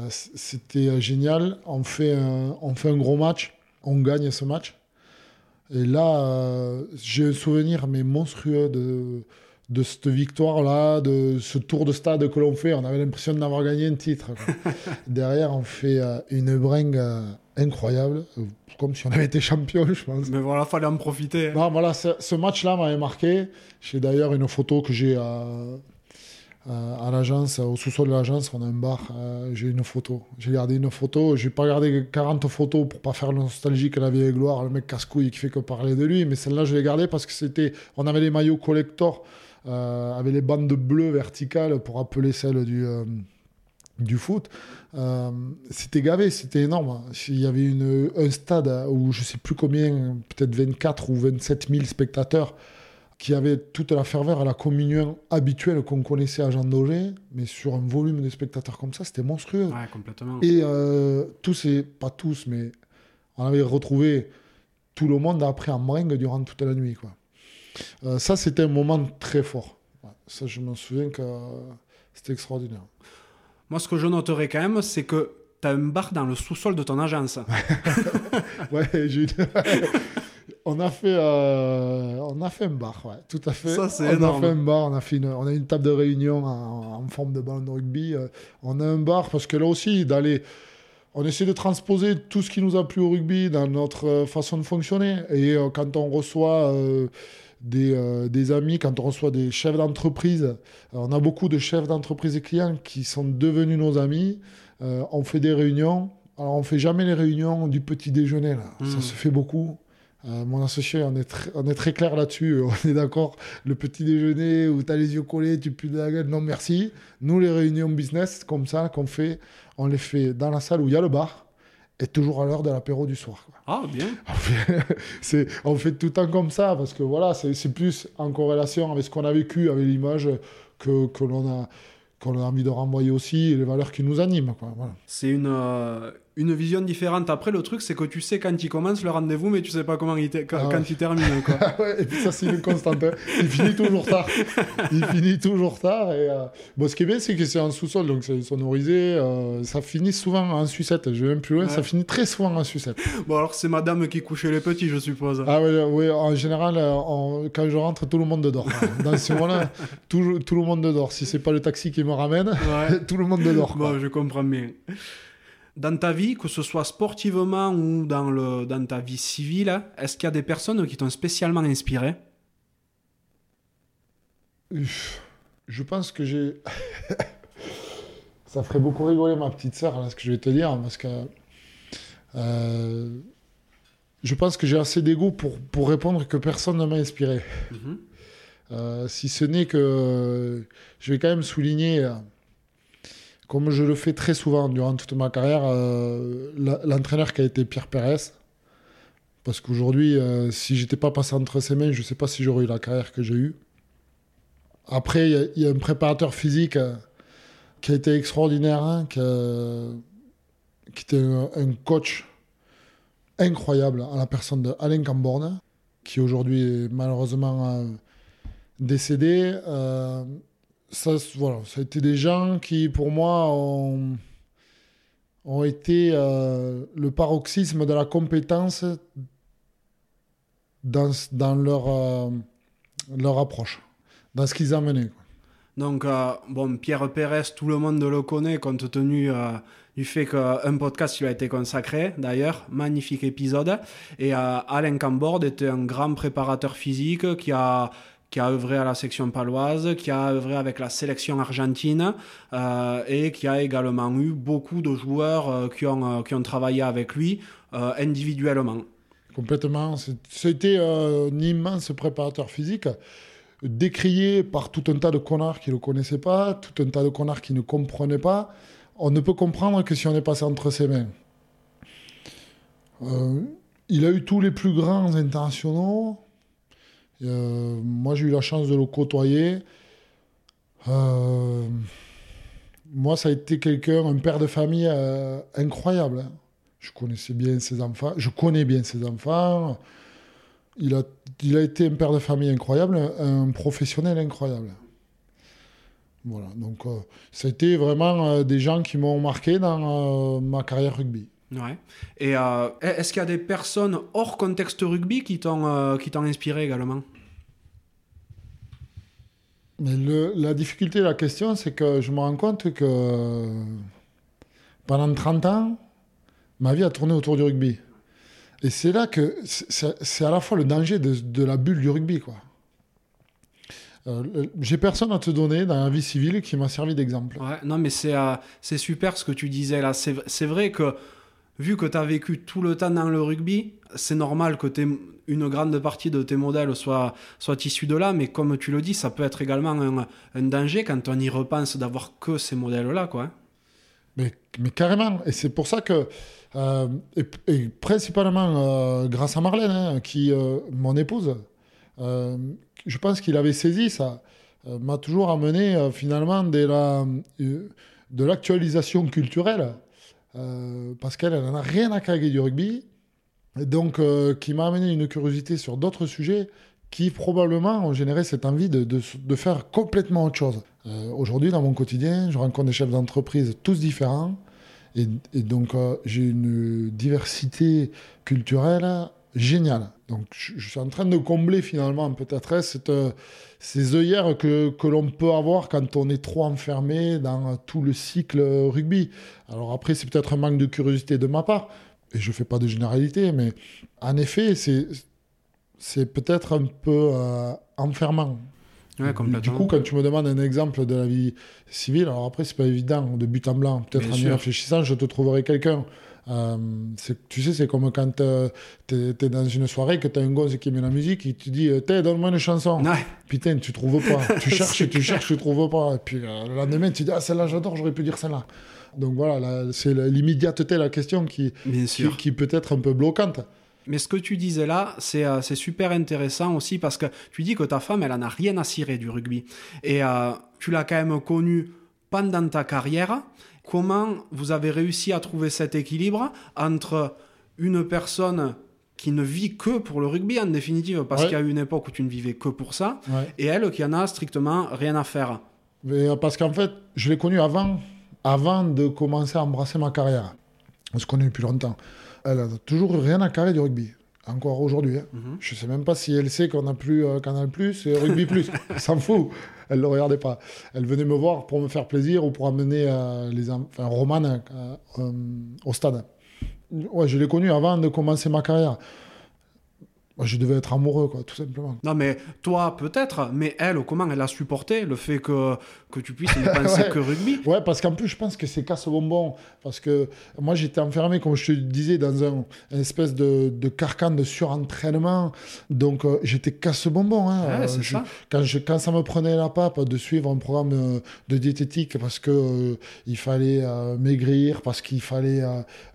C'était génial. On fait, un, on fait un gros match, on gagne ce match. Et là, j'ai un souvenir mais monstrueux de de cette victoire-là, de ce tour de stade que l'on fait. On avait l'impression d'avoir gagné un titre. Derrière, on fait euh, une bringue euh, incroyable, comme si on avait été champion, je pense. Mais voilà, fallait en profiter. Non, voilà, ce match-là m'avait marqué. J'ai d'ailleurs une photo que j'ai euh, à l'agence, au sous-sol de l'agence, on a un bar. j'ai une photo. J'ai gardé une photo. J'ai pas gardé 40 photos pour pas faire le nostalgique à la vieille gloire, le mec casse-couille qui fait que parler de lui. Mais celle-là, je l'ai gardée parce que c'était, on avait les maillots collector avec les bandes bleues verticales pour appeler celles du, euh, du foot. Euh, c'était gavé, c'était énorme. Il y avait une, un stade où je sais plus combien, peut-être 24 ou 27 000 spectateurs qui avaient toute la ferveur à la communion habituelle qu'on connaissait à Jean Daugé, mais sur un volume de spectateurs comme ça, c'était monstrueux. Ouais, complètement. Et tous, et pas tous, mais on avait retrouvé tout le monde après en bringue durant toute la nuit. Quoi. Euh, ça, c'était un moment très fort. ça, je me souviens que c'était extraordinaire. Moi, ce que je noterais quand même, c'est que tu as un bar dans le sous-sol de ton agence. ouais, j'ai on a fait euh, on a fait un bar ouais, tout à fait ça, on a fait un bar on a fait une, on a une table de réunion en, forme de ballon de rugby euh, on a un bar parce que là aussi d'aller on essaie de transposer tout ce qui nous a plu au rugby dans notre façon de fonctionner et quand on reçoit euh, des, amis, quand on reçoit des chefs d'entreprise, on a beaucoup de chefs d'entreprise et clients qui sont devenus nos amis. Euh, on fait des réunions. Alors, on fait jamais les réunions du petit déjeuner. Là. Ça hmm. se fait beaucoup. Euh, mon associé, on est, on est très clair là-dessus. On est d'accord. Le petit déjeuner où tu as les yeux collés, tu pues de la gueule, non merci. Nous, les réunions business, comme ça, qu'on fait, on les fait dans la salle où il y a le bar et toujours à l'heure de l'apéro du soir. Ah, bien. c'est, on fait tout le temps comme ça, parce que voilà, c'est, plus en corrélation avec ce qu'on a vécu, avec l'image que, que l'on a, qu'on a envie de renvoyer aussi, et les valeurs qui nous animent. Voilà. C'est une, euh, une vision différente. Après, le truc, c'est que tu sais quand il commence le rendez-vous, mais tu sais pas comment il quand, ah il termine. Quoi. et puis ça, c'est une constante. Hein. Il finit toujours tard. Il finit toujours tard. Et, euh, Bon, ce qui est bien, c'est que c'est en sous-sol, donc c'est sonorisé. Euh, ça finit souvent en sucette. Je vais même plus loin, ça finit très souvent en sucette. Bon, alors c'est madame qui couchait les petits, je suppose. Ah oui, ouais, en général, euh, quand je rentre, tout le monde dort. Dans ce moment-là, tout, tout, le monde dort. Si c'est pas le taxi qui me ramène, tout le monde dort. Bon, je comprends bien dans ta vie, que ce soit sportivement ou dans, le, dans ta vie civile, est-ce qu'il y a des personnes qui t'ont spécialement inspiré? Je pense que j'ai. Ça ferait beaucoup rigoler ma petite sœur, là, ce que je vais te dire, parce que. Euh, je pense que j'ai assez d'ego pour, pour répondre que personne ne m'a inspiré. Mhm. Euh, si ce n'est que je vais quand même souligner euh, comme je le fais très souvent durant toute ma carrière, euh, l'entraîneur qui a été Pierre Pérez. Parce qu'aujourd'hui, euh, si j'étais pas passé entre ses mains, je ne sais pas si j'aurais eu la carrière que j'ai eue. Après, il y, a un préparateur physique qui a été extraordinaire, hein, qui, qui, était un, coach incroyable à la personne de Alain Camborne, qui aujourd'hui est malheureusement euh, décédé. Euh, ça, voilà, ça des gens qui, pour moi, ont, été euh, le paroxysme de la compétence dans, dans leur, leur approche, dans ce qu'ils amenaient. Donc, bon, Pierre Pérez, tout le monde le connaît compte tenu du fait qu'un podcast lui a été consacré, d'ailleurs, magnifique épisode. Et euh, Alain Cambord était un grand préparateur physique qui a qui a œuvré à la section paloise, qui a œuvré avec la sélection argentine euh, et qui a également eu beaucoup de joueurs euh, qui, ont, qui ont travaillé avec lui individuellement. Complètement. C'était un immense préparateur physique, décrié par tout un tas de connards qui ne le connaissaient pas, tout un tas de connards qui ne comprenaient pas on ne peut comprendre que si on est passé entre ses mains. Euh, il a eu tous les plus grands internationaux. Euh, moi, j'ai eu la chance de le côtoyer. Euh, moi, ça a été quelqu'un, un père de famille incroyable. Hein. Je connaissais bien ses enfants. Je connais bien ses enfants. Il a, il a été un père de famille incroyable, un professionnel incroyable. Voilà, donc euh, ça a été vraiment euh, des gens qui m'ont marqué dans euh, ma carrière rugby. Ouais. Et est-ce qu'il y a des personnes hors contexte rugby qui t'ont qui t'ont inspiré également? Mais la difficulté de la question, c'est que je me rends compte que pendant 30 ans, ma vie a tourné autour du rugby. Et c'est là que c'est à la fois le danger de, de la bulle du rugby, quoi. Euh, j'ai personne à te donner dans la vie civile qui m'a servi d'exemple. Ouais, non, mais c'est euh, c'est super ce que tu disais là. C'est vrai que vu que tu as vécu tout le temps dans le rugby, c'est normal que une grande partie de tes modèles soit, soit issus de là, mais comme tu le dis, ça peut être également un, danger quand on y repense d'avoir que ces modèles-là. quoi. Mais, mais, carrément, et c'est pour ça que, euh, et, principalement grâce à Marlène, hein, qui, mon épouse, je pense qu'il avait saisi ça, euh, m'a toujours amené euh, finalement de, la, euh, parce qu'elle n'en a rien à craquer du rugby, donc qui m'a amené une curiosité sur d'autres sujets qui probablement ont généré cette envie de, faire complètement autre chose. Aujourd'hui, dans mon quotidien, je rencontre des chefs d'entreprise tous différents, et, donc j'ai une diversité culturelle génial. Donc je, suis en train de combler finalement peut-être cette, euh, ces œillères que, que l'on peut avoir quand on est trop enfermé dans tout le cycle rugby. Alors après, c'est peut-être un manque de curiosité de ma part, et je ne fais pas de généralité, mais en effet, c'est, c'est peut-être un peu euh, enfermant. Ouais, du coup, quand tu me demandes un exemple de la vie civile, alors après, c'est pas évident de but en blanc. Peut-être en y réfléchissant, je te trouverai quelqu'un. Euh, tu sais, c'est comme quand euh, tu es, dans une soirée, que tu as un gosse qui met la musique, et tu dis T'es, donne-moi une chanson. Putain, tu trouves pas. tu cherches, tu cherches, tu trouves pas. Et puis euh, le lendemain, tu dis Ah, celle-là, j'adore, j'aurais pu dire celle-là. Donc voilà, c'est l'immédiateté, la question qui, qui, qui, peut être un peu bloquante. Mais ce que tu disais là, c'est super intéressant aussi parce que tu dis que ta femme, elle en a rien à cirer du rugby. Et tu l'as quand même connue pendant ta carrière comment vous avez réussi à trouver cet équilibre entre une personne qui ne vit que pour le rugby en définitive, parce qu'il y a eu une époque où tu ne vivais que pour ça, et elle qui en a strictement rien à faire. Mais euh, parce qu'en fait, je l'ai connue avant, avant de commencer à embrasser ma carrière. On se connaît depuis longtemps. Elle a toujours rien à carrer du rugby encore aujourd'hui. Hein. Mhm. Je ne sais même pas si elle sait qu'on n'a plus euh, Canal Plus et Rugby Plus. Elle s'en fout. Elle ne le regardait pas. Elle venait me voir pour me faire plaisir ou pour amener euh, les enfin, Roman euh, au stade. Je l'ai connue avant de commencer ma carrière je devais être amoureux, quoi, tout simplement. Non, mais toi, peut-être, mais elle, comment elle a supporté le fait que, que tu puisses ne penser que rugby? Ouais, parce qu'en plus, je pense que c'est casse-bonbon. Parce que moi, j'étais enfermé, comme je te disais, dans un une espèce de, de carcan de surentraînement. Donc, euh, j'étais casse-bonbon. Hein. Ouais, c'est ça. Quand, je, quand ça me prenait la pape de suivre un programme euh, de diététique parce que euh, il fallait maigrir, parce qu'il fallait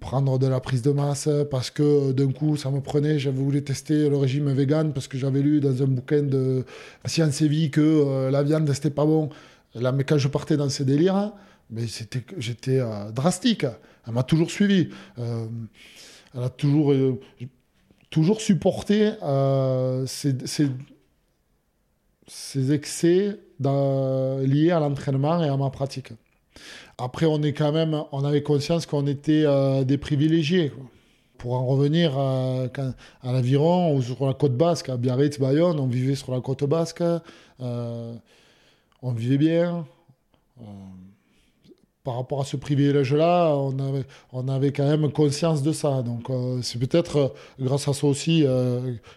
prendre de la prise de masse, parce que d'un coup, ça me prenait, j'avais voulu tester le régime vegan parce que j'avais lu dans un bouquin de Science et Vie que euh, la viande c'était pas bon. Là, mais quand je partais dans ces délires, mais j'étais drastique. Elle m'a toujours suivi. elle a toujours, toujours supporté ces, ces, excès liés à l'entraînement et à ma pratique. Après, on est quand même, on avait conscience qu'on était des privilégiés pour en revenir à, à l'aviron ou sur la côte basque, à Biarritz, Bayonne, on vivait sur la côte basque, euh, on vivait bien. Euh, par rapport à ce privilège-là, on avait, on avait quand même conscience de ça. Donc euh, c'est peut-être grâce à ça aussi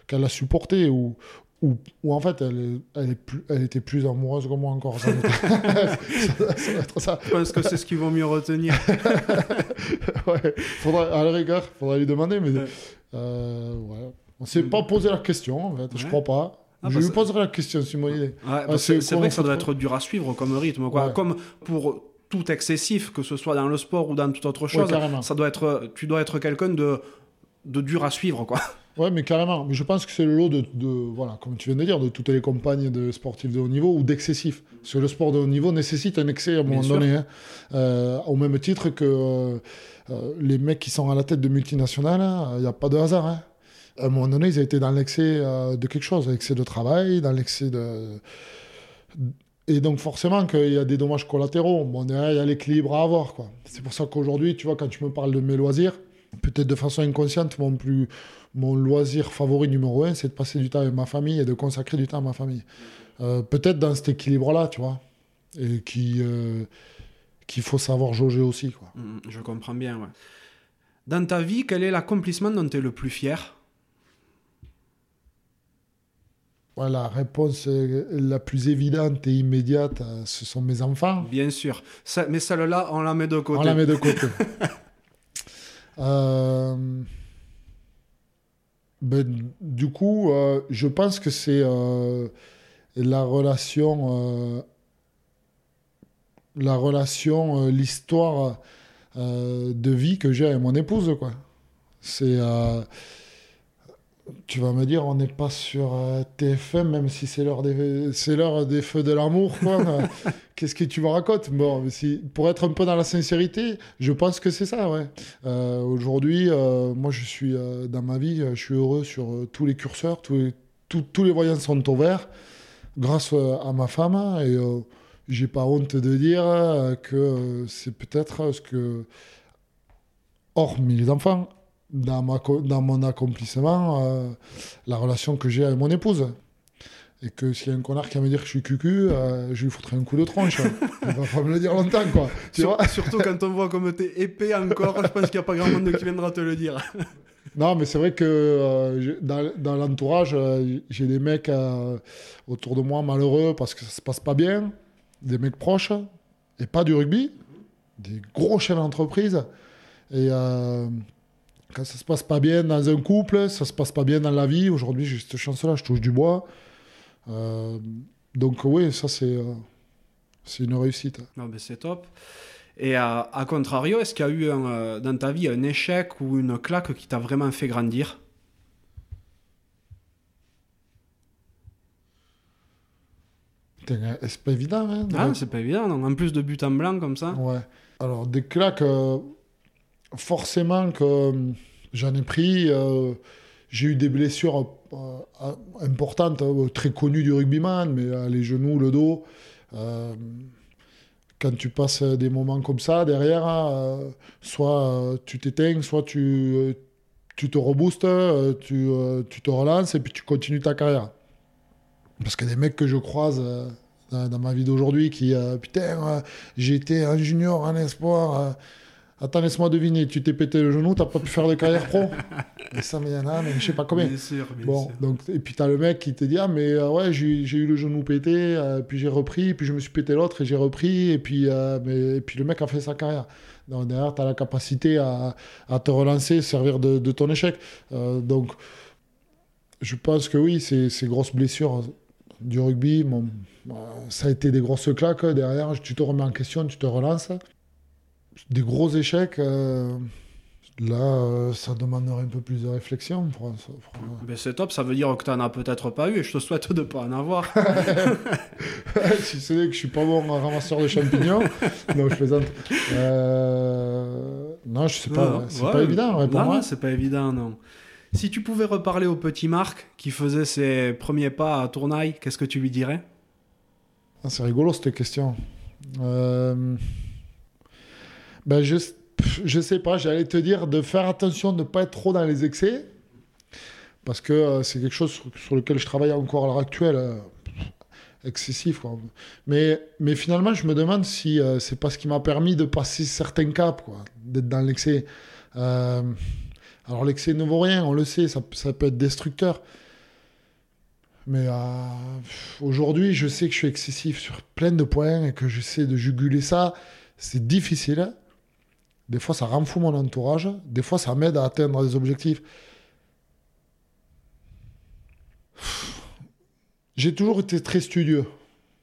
qu'elle a supporté ou, ou, en fait, elle, elle, est plus, elle était plus amoureuse que moi encore. Ça, ça, Je pense que c'est ce qu'ils vont mieux retenir. ouais. faudra, à la rigueur, il faudrait lui demander, mais euh, ouais. on ne s'est pas posé la question, en fait. Je crois pas. Ah, je bah, lui poserai la question, c'est mon idée. Bah, c'est vrai que ça doit être dur à suivre comme rythme. Quoi. Comme pour tout excessif, que ce soit dans le sport ou dans toute autre chose, ça doit être, tu dois être quelqu'un de, de dur à suivre. quoi. Ouais, mais carrément. Mais je pense que c'est le lot de, de, voilà, comme tu viens de dire, de toutes les compagnes de sportifs de haut niveau ou d'excessifs. Parce que le sport de haut niveau nécessite un excès à un moment donné. Hein. Euh, au même titre que euh, euh, les mecs qui sont à la tête de multinationales, il hein, n'y a pas de hasard. Hein. À un moment donné, ils ont été dans l'excès de quelque chose, l'excès de travail, dans l'excès de. Et donc forcément qu'il y a des dommages collatéraux. Bon, il y a l'équilibre à avoir. C'est pour ça qu'aujourd'hui, tu vois, quand tu me parles de mes loisirs, peut-être de façon inconsciente, mon plus mon loisir favori numéro un, c'est de passer du temps avec ma famille et de consacrer du temps à ma famille. Euh, peut-être dans cet équilibre-là, tu vois, et qui euh, qu'il faut savoir jauger aussi. Quoi. Mm, mm, je comprends bien. Ouais. Dans ta vie, quel est l'accomplissement dont tu es le plus fier? La réponse la plus évidente et immédiate, euh, ce sont mes enfants. Bien sûr. mais celle-là, on la met de côté. On la met de côté. euh... Ben, du coup, euh, je pense que c'est euh, la relation, euh, la relation, l'histoire de vie que j'ai avec mon épouse, quoi. C'est tu vas me dire, on n'est pas sur TFM, même si c'est l'heure des, c'est l'heure des feux de l'amour, quoi. Qu'est-ce que tu me racontes? Bon, si, pour être un peu dans la sincérité, je pense que c'est ça, ouais. Euh, aujourd'hui, euh, moi, je suis euh, dans ma vie, je suis heureux sur tous les curseurs, tous les, tous les voyants sont ouverts grâce à ma femme et j'ai pas honte de dire que c'est peut-être ce que, hormis les enfants, dans, ma, dans mon accomplissement, la relation que j'ai avec mon épouse. Et que s'il y a un connard qui va me dire que je suis cucu, euh, je lui foutrai un coup de tronche. Il va pas me le dire longtemps, quoi. Tu vois surtout quand on voit comme t'es épais encore, je pense qu'il n'y a pas grand monde qui viendra te le dire. non, mais c'est vrai que euh, dans, dans l'entourage, euh, j'ai des mecs autour de moi malheureux parce que ça se passe pas bien, des mecs proches, et pas du rugby, des gros chefs d'entreprise. Et quand ça se passe pas bien dans un couple, ça se passe pas bien dans la vie. Aujourd'hui, j'ai cette chance-là, je touche du bois. Euh, donc oui, ça c'est euh, c'est une réussite. Non, mais c'est top. Et à, contrario, est-ce qu'il y a eu euh, dans ta vie un échec ou une claque qui t'a vraiment fait grandir? C'est pas évident, hein Ah, c'est pas évident, En plus de but en blanc comme ça. Ouais. Alors, des claques, forcément que j'en ai pris. j'ai eu des blessures euh, importante, hein, très connue du rugbyman, mais euh, les genoux, le dos. Euh, quand tu passes des moments comme ça derrière, soit tu t'éteins, soit tu, tu te reboostes, tu, te relances et puis tu continues ta carrière. Parce que des mecs que je croise dans, ma vie d'aujourd'hui qui, putain, été un junior, un espoir Attends, laisse-moi deviner, tu t'es pété le genou, t'as pas pu faire de carrière pro Mais ça, mais il y en a, mais je sais pas combien. Bien sûr, bien bon, Donc, et puis t'as le mec qui te dit, ah, mais euh, ouais, j'ai eu le genou pété, euh, puis j'ai repris, puis je me suis pété l'autre et j'ai repris, et puis, euh, mais, et puis le mec a fait sa carrière. Donc, derrière, t'as la capacité à, à, te relancer, servir de, de ton échec. donc, je pense que oui, ces, ces grosses blessures du rugby, bon, ça a été des grosses claques. Derrière, tu te remets en question, tu te relances des gros échecs, euh, Là, euh, ça demanderait un peu plus de réflexion. Pour, pour... Ben c'est top, ça veut dire que tu n'en as peut-être pas eu et je te souhaite de ne pas en avoir. si c'est que je suis pas bon ramasseur de champignons. non, je plaisante. Euh... Non, je sais pas. C'est pas évident, ouais, pour non, c'est pas évident, non. Si tu pouvais reparler au petit Marc qui faisait ses premiers pas à Tournaille, qu'est-ce que tu lui dirais? Ah, C'est rigolo cette question. Euh... Ben, juste je sais pas, j'allais te dire de faire attention de ne pas être trop dans les excès, parce que euh, c'est quelque chose sur, lequel je travaille encore à l'heure actuelle, euh, excessif. Quoi. Mais, mais finalement, je me demande si euh, c'est pas ce qui m'a permis de passer certains caps, d'être dans l'excès. alors l'excès ne vaut rien, on le sait, ça, ça peut être destructeur. Mais aujourd'hui, je sais que je suis excessif sur plein de points et que j'essaie de juguler ça. C'est difficile. Des fois, ça rend mon entourage. Des fois, ça m'aide à atteindre des objectifs. J'ai toujours été très studieux,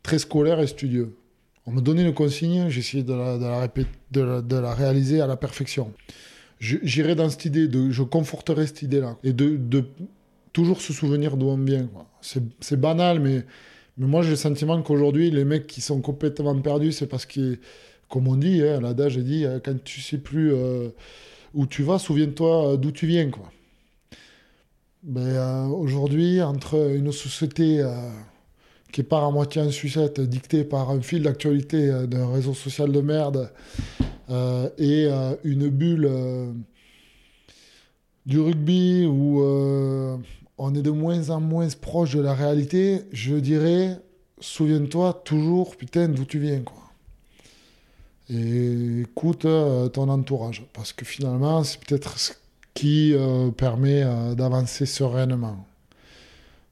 très scolaire et studieux. On me donnait une consigne, j'essayais de la, de, la, réaliser à la perfection. J'irai dans cette idée, je conforterai cette idée-là. Et de, toujours se souvenir d'où on vient. C'est banal, mais, mais moi j'ai le sentiment qu'aujourd'hui, les mecs qui sont complètement perdus, c'est parce qu'ils comme on dit, hein, l'adage dit, euh, quand tu sais plus euh, où tu vas, souviens-toi euh, d'où tu viens. Quoi. Ben, aujourd'hui, entre une société qui part à moitié en sucette, dictée par un fil d'actualité d'un réseau social de merde, et une bulle du rugby où on est de moins en moins proche de la réalité, je dirais, souviens-toi toujours, putain, d'où tu viens. Et écoute euh, ton entourage. Parce que finalement, c'est peut-être ce qui euh, permet euh, d'avancer sereinement.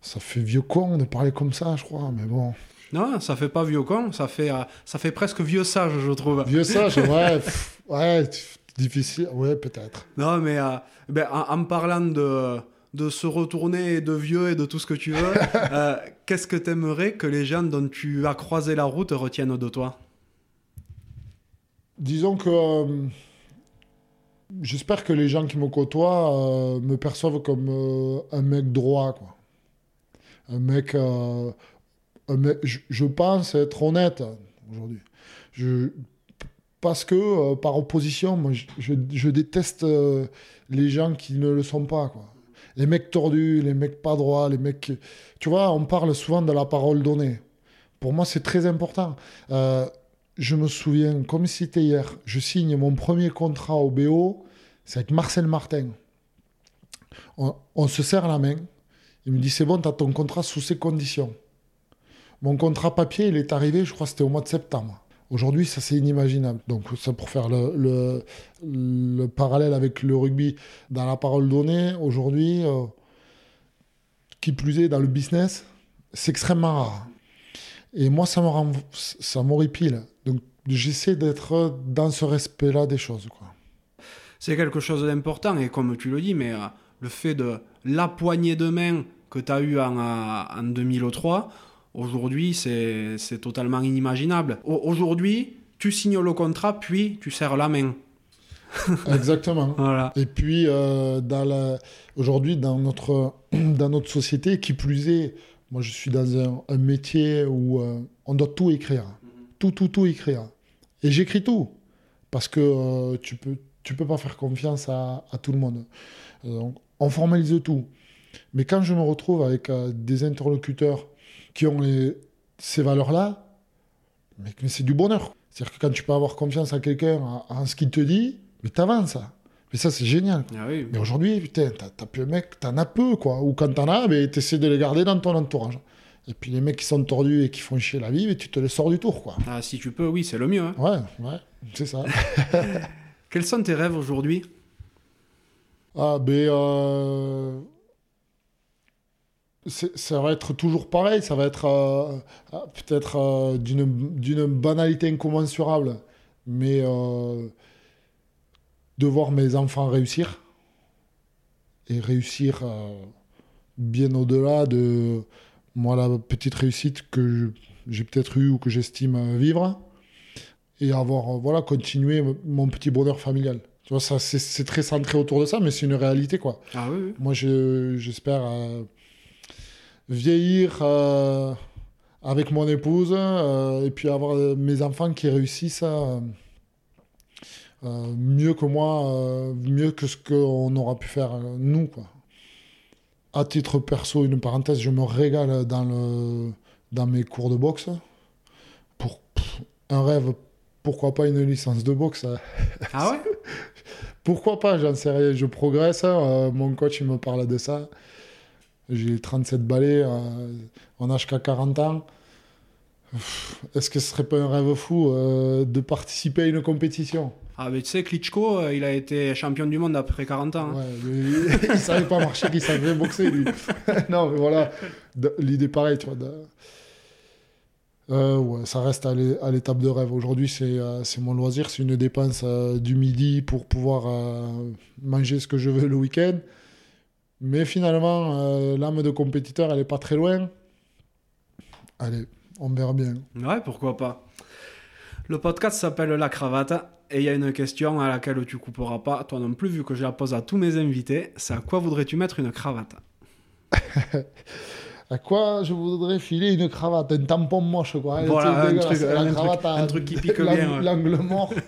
Ça fait vieux con de parler comme ça, je crois, mais bon. Non, ça fait pas vieux con, ça fait, ça fait presque vieux sage, je trouve. Vieux sage, ouais, ouais, difficile, ouais, peut-être. Non, mais ben, en, en, parlant de, de se retourner de vieux et de tout ce que tu veux, qu'est-ce que tu aimerais que les gens dont tu as croisé la route retiennent de toi? Disons que euh, j'espère que les gens qui me côtoient euh, me perçoivent comme euh, un mec droit, quoi. Un mec, je, pense être honnête aujourd'hui. parce que par opposition, moi, je, déteste les gens qui ne le sont pas, quoi. Les mecs tordus, les mecs pas droits, les mecs. Tu vois, on parle souvent de la parole donnée. Pour moi, c'est très important je me souviens, comme c'était hier, je signe mon premier contrat au BO, c'est avec Marcel Martin. On, se serre la main. Il me dit c'est bon, tu as ton contrat sous ces conditions. Mon contrat papier, il est arrivé, je crois que c'était au mois de septembre. Aujourd'hui, ça c'est inimaginable. Donc, ça pour faire le, le, parallèle avec le rugby dans la parole donnée, aujourd'hui, euh, qui plus est dans le business, c'est extrêmement rare. Et moi, ça me rend, ça m'horripile. J'essaie d'être dans ce respect-là des choses. Quoi. C'est quelque chose d'important, et comme tu le dis, mais euh, le fait de la poignée de main que tu as eue en, euh, en 2003, aujourd'hui, c'est totalement inimaginable. Aujourd'hui, tu signes le contrat, puis tu serres la main. Exactement. voilà. Et puis, euh, aujourd'hui, dans notre, dans notre société, qui plus est, moi, je suis dans un, métier où euh, on doit tout écrire. Tout, tout, tout écrire. Et j'écris tout. Parce que euh, tu peux, tu peux pas faire confiance à, tout le monde. Donc, on formalise tout. Mais quand je me retrouve avec euh, des interlocuteurs qui ont ces valeurs-là, mais, c'est du bonheur. C'est-à-dire que quand tu peux avoir confiance à quelqu'un en, ce qu'il te dit, mais t'avances. Mais ça, c'est génial. Ah mais aujourd'hui, putain, t'as plus un mec, t'en as peu, quoi. Ou quand t'en as, mais t'essaies de les garder dans ton entourage. Et puis les mecs qui sont tordus et qui font chier la vie, mais tu te les sors du tour, quoi. Ah, si tu peux, oui, c'est le mieux. Hein. Ouais, ouais, c'est ça. Quels sont tes rêves aujourd'hui? Ah, ben. Euh... Ça va être toujours pareil, ça va être euh, ah, peut-être euh, d'une banalité incommensurable, mais euh, de voir mes enfants réussir et réussir bien au-delà de moi la petite réussite que j'ai peut-être eue ou que j'estime vivre et avoir euh, voilà continuer mon petit bonheur familial Tu vois, ça, c'est, très centré autour de ça, mais c'est une réalité, quoi. Ah oui, oui. Moi, je, j'espère euh, vieillir euh, avec mon épouse euh, et puis avoir mes enfants qui réussissent mieux que moi, mieux que ce qu'on aura pu faire nous, quoi. À titre perso, une parenthèse, je me régale dans, le, dans mes cours de boxe. Pour pff, un rêve, pourquoi pas une licence de boxe euh, Ah ouais? Pourquoi pas, j'en sais rien. Je progresse. euh, mon coach, il me parle de ça. J'ai 37 balais. euh, on n'a qu'à 40 ans. Est-ce que ce serait pas un rêve fou euh, de participer à une compétition? Ah mais tu sais, Klitschko, euh, il a été champion du monde après 40 ans. hein. ouais, mais Il savait pas marcher, il savait boxer, lui. non, mais voilà. L'idée pareille, tu vois. Euh, ouais, ça reste à l'é- à l'étape de rêve. Aujourd'hui, c'est euh, mon loisir. C'est une dépense euh, du midi pour pouvoir manger ce que je veux le week-end. Mais finalement, l'âme de compétiteur, elle est pas très loin. Allez, on verra bien. Ouais, pourquoi pas. Le podcast s'appelle La Cravate et il y a une question à laquelle tu couperas pas, toi non plus, vu que je la pose à tous mes invités. C'est à quoi voudrais-tu mettre une cravate? À quoi je voudrais filer une cravate? Un tampon moche, quoi. Voilà, un truc- La un truc- cravate à- un truc qui pique bien, ouais. L'angle mort.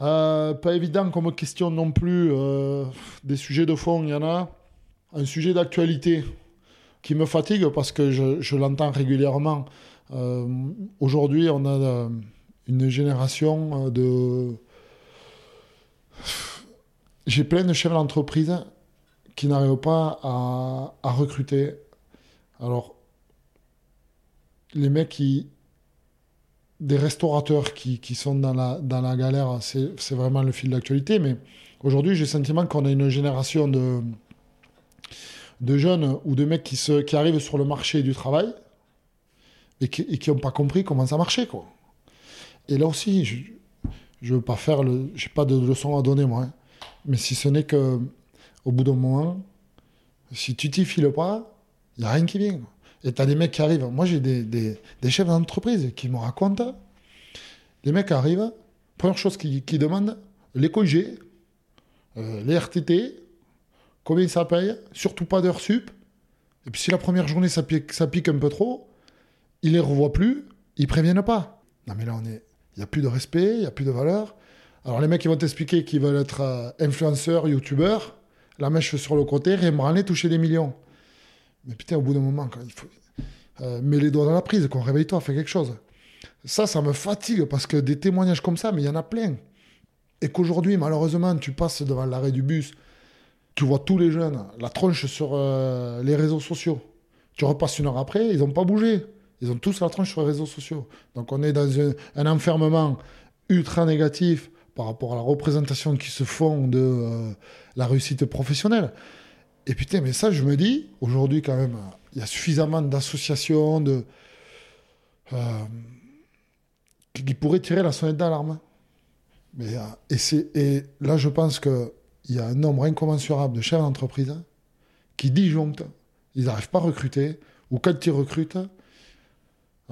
Euh, pas évident comme question non plus. euh, des sujets de fond, il y en a. Un sujet d'actualité qui me fatigue parce que je, je l'entends régulièrement. Euh, Aujourd'hui, on a une génération euh, de. J'ai plein de chefs d'entreprise qui n'arrivent pas à, à recruter. Alors, les mecs qui. Des restaurateurs qui, qui sont dans la, dans la galère, c'est vraiment le fil d'actualité. Mais aujourd'hui, j'ai le sentiment qu'on a une génération de, de jeunes ou de mecs qui, se, qui arrivent sur le marché du travail et qui n'ont pas compris comment ça marchait. Quoi. Et là aussi, je ne veux pas faire le. Je n'ai pas de leçon à donner, moi. hein. Mais si ce n'est que, au bout d'un moment, si tu t'y files pas, il n'y a rien qui vient. Et tu as des mecs qui arrivent. Moi, j'ai des, des, chefs d'entreprise qui me racontent. Les mecs arrivent, première chose qu'ils qu'ils demandent, les congés, euh, les RTT, combien ça paye, surtout pas d'heures sup. Et puis si la première journée ça pique, ça pique un peu trop, ils les revoient plus, ils préviennent pas. Non mais là on est, il y a plus de respect, il y a plus de valeur. Alors les mecs ils vont t'expliquer qu'ils veulent être euh, influenceurs, youtubeurs, la mèche sur le côté, rien toucher des millions. Mais putain au bout d'un moment il faut euh, mets les doigts dans la prise, qu'on réveille-toi, fais quelque chose. Ça, ça me fatigue parce que des témoignages comme ça, mais il y en a plein. Et qu'aujourd'hui, malheureusement, tu passes devant l'arrêt du bus, tu vois tous les jeunes, la tronche sur euh, les réseaux sociaux. Tu repasses une heure après, ils n'ont pas bougé. Ils ont tous la tronche sur les réseaux sociaux. Donc on est dans un, enfermement ultra négatif par rapport à la représentation qui se font de euh, la réussite professionnelle. Et putain, mais ça, je me dis, aujourd'hui quand même, il y a suffisamment d'associations, de, euh, qui pourraient tirer la sonnette d'alarme. Euh, et, et là, je pense qu'il y a un nombre incommensurable de chefs d'entreprise qui disjonctent. Ils n'arrivent pas à recruter. Ou quand ils recrutent,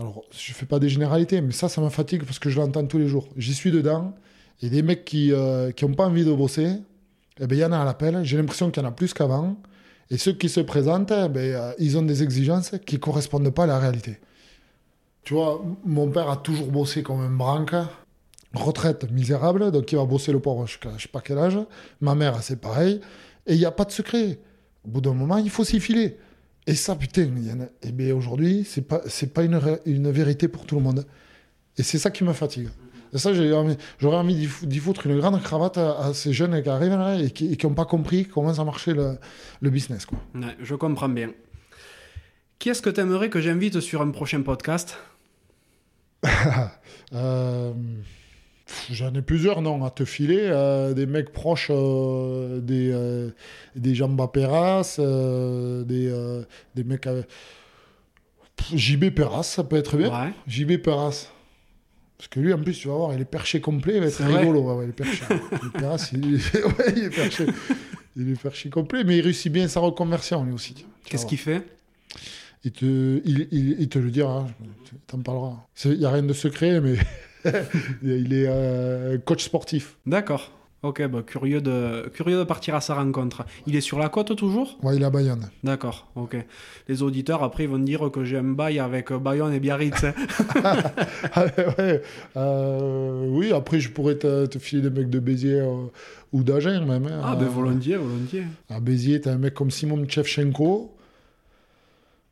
alors je ne fais pas des généralités, mais ça, ça me fatigue parce que je l'entends tous les jours. J'y suis dedans. Et des mecs qui n'ont pas envie de bosser, eh ben, il y en a à l'appel. J'ai l'impression qu'il y en a plus qu'avant. Et ceux qui se présentent, eh ben, euh, ils ont des exigences qui ne correspondent pas à la réalité. Tu vois, mon père a toujours bossé comme un branque. Retraite misérable, donc il va bosser le pauvre jusqu'à je sais pas quel âge. Ma mère, c'est pareil. Et il n'y a pas de secret. Au bout d'un moment, il faut s'y filer. Et ça, putain, il y en a... eh bien, aujourd'hui, c'est pas, c'est pas une, une vérité pour tout le monde. Et c'est ça qui me fatigue. Et ça, j'ai envie- j'aurais envie d'y fou- d'y foutre une grande cravate à, à ces jeunes qui arrivent là et qui n'ont pas compris comment ça marchait le, le business. Quoi. Ouais, je comprends bien. Qui est-ce que tu aimerais que j'invite sur un prochain podcast? Euh, J'en ai plusieurs noms à te filer. euh, des mecs proches euh, des, euh, des Jamba Perras, des, euh, des mecs. avec- Pff, JB Perras, ça peut être bien. Ouais. JB Perras. Parce que lui, en plus, tu vas voir, il est perché complet, il va être rigolo. Ouais, ouais, il est perché. Perras, il, ouais, il est perché. Il est perché complet, mais il réussit bien sa reconversion, lui aussi. Qu'est-ce qu'il fait? Il te, il, il- il te le dira, il t'en parlera. Il n'y a rien de secret, mais il est euh, coach sportif. D'accord. Ok, bah, curieux, de, curieux de partir à sa rencontre. Il est sur la côte toujours? Ouais, il est à Bayonne. D'accord, ok. Les auditeurs, après, ils vont dire que j'ai un bail avec Bayonne et Biarritz. hein. Ah, ouais, euh, oui, après, je pourrais te, te filer des mecs de Béziers euh, ou d'Agen même. hein. ah, ben volontiers, volontiers. À Béziers, t'as un mec comme Simon Tchevchenko.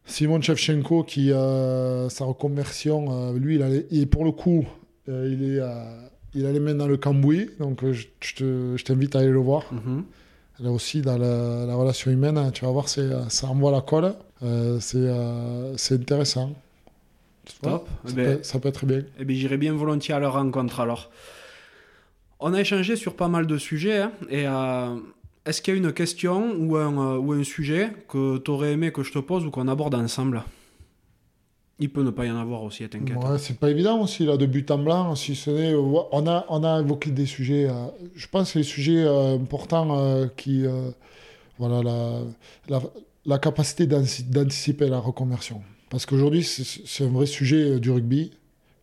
Simon Tchevchenko, qui, euh, sa reconversion, euh, lui, il, a les- et pour le coup, euh, il, est, euh, il a les mains dans le cambouis. Donc, euh, je, je te- je t'invite à aller le voir. Mhm. Là aussi, dans la, la relation humaine, hein, tu vas voir, c'est, ça envoie la colle. Euh, c'est, euh, c'est intéressant. Top. Ça, Eh ben, peut, ça peut être bien. Eh bien, j'irai bien volontiers à leur rencontre alors. On a échangé sur pas mal de sujets. hein, et euh, est-ce qu'il y a une question ou un, euh, ou un sujet que tu aurais aimé que je te pose ou qu'on aborde ensemble? Il peut ne pas y en avoir aussi, t'inquiète. Ouais, c'est pas évident aussi, là, de but en blanc, si ce n'est... euh, On a, on a évoqué des sujets, euh, je pense, les sujets euh, importants qui... voilà, la, la, la capacité d'anti- d'anticiper la reconversion. Parce qu'aujourd'hui, c'est un vrai sujet du rugby.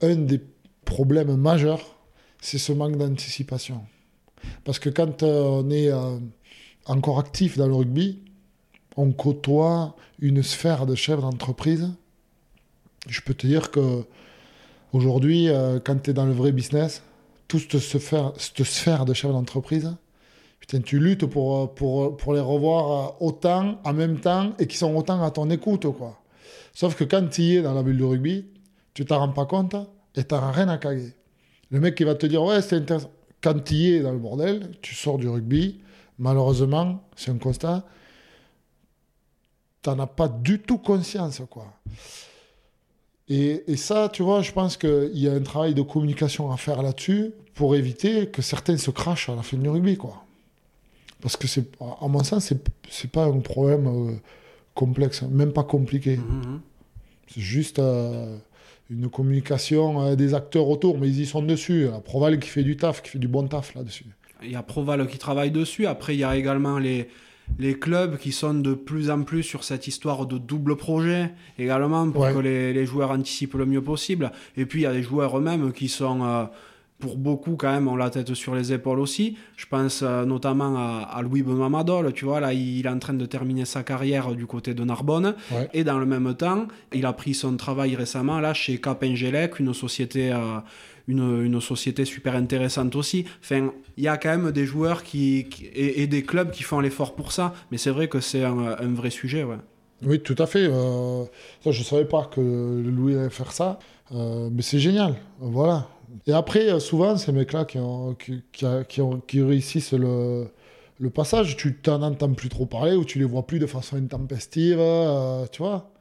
Un des problèmes majeurs, c'est ce manque d'anticipation. Parce que quand on est encore actif dans le rugby, on côtoie une sphère de chefs d'entreprise je peux te dire que aujourd'hui, euh, quand tu es dans le vrai business, toute cette sphère, de chef d'entreprise, putain, tu luttes pour, euh, pour, pour les revoir euh, autant, en même temps, et qui sont autant à ton écoute. Quoi. Sauf que quand tu y es dans la bulle du rugby, tu t'en rends pas compte et tu n'as rien à caguer. Le mec qui va te dire, ouais, c'est intéressant. Quand tu y es dans le bordel, tu sors du rugby, malheureusement, c'est un constat, tu n'en as pas du tout conscience. quoi. Et, et ça, tu vois, je pense qu'il y a un travail de communication à faire là-dessus pour éviter que certains se crachent à la fin du rugby, quoi. Parce que, c'est, à mon sens, c'est, c'est pas un problème euh, complexe, même pas compliqué. Mhm. C'est juste euh, une communication euh, des acteurs autour, mais ils y sont dessus. La Proval qui fait du taf, qui fait du bon taf là-dessus. Il y a Proval qui travaille dessus. Après, il y a également les, les clubs qui sont de plus en plus sur cette histoire de double projet, également pour Ouais. que les, les joueurs anticipent le mieux possible. Et puis, il y a les joueurs eux-mêmes qui sont, euh, pour beaucoup, quand même, ont la tête sur les épaules aussi. Je pense euh, notamment à, à Louis Benoît Madol. Tu vois, là, il est en train de terminer sa carrière du côté de Narbonne. Ouais. Et dans le même temps, il a pris son travail récemment là chez Cap Ingelec, une société, euh, une, une société super intéressante aussi. Enfin, il y a quand même des joueurs qui, qui- et, et des clubs qui font l'effort pour ça. Mais c'est vrai que c'est un, un vrai sujet, ouais. Oui, tout à fait. euh, ça, je ne savais pas que Louis allait faire ça, mais c'est génial. Voilà. Et après, euh, souvent, ces mecs-là qui, qui, qui qui réussissent le, le passage, tu t'en entends plus trop parler ou tu les vois plus de façon intempestive, euh, tu vois.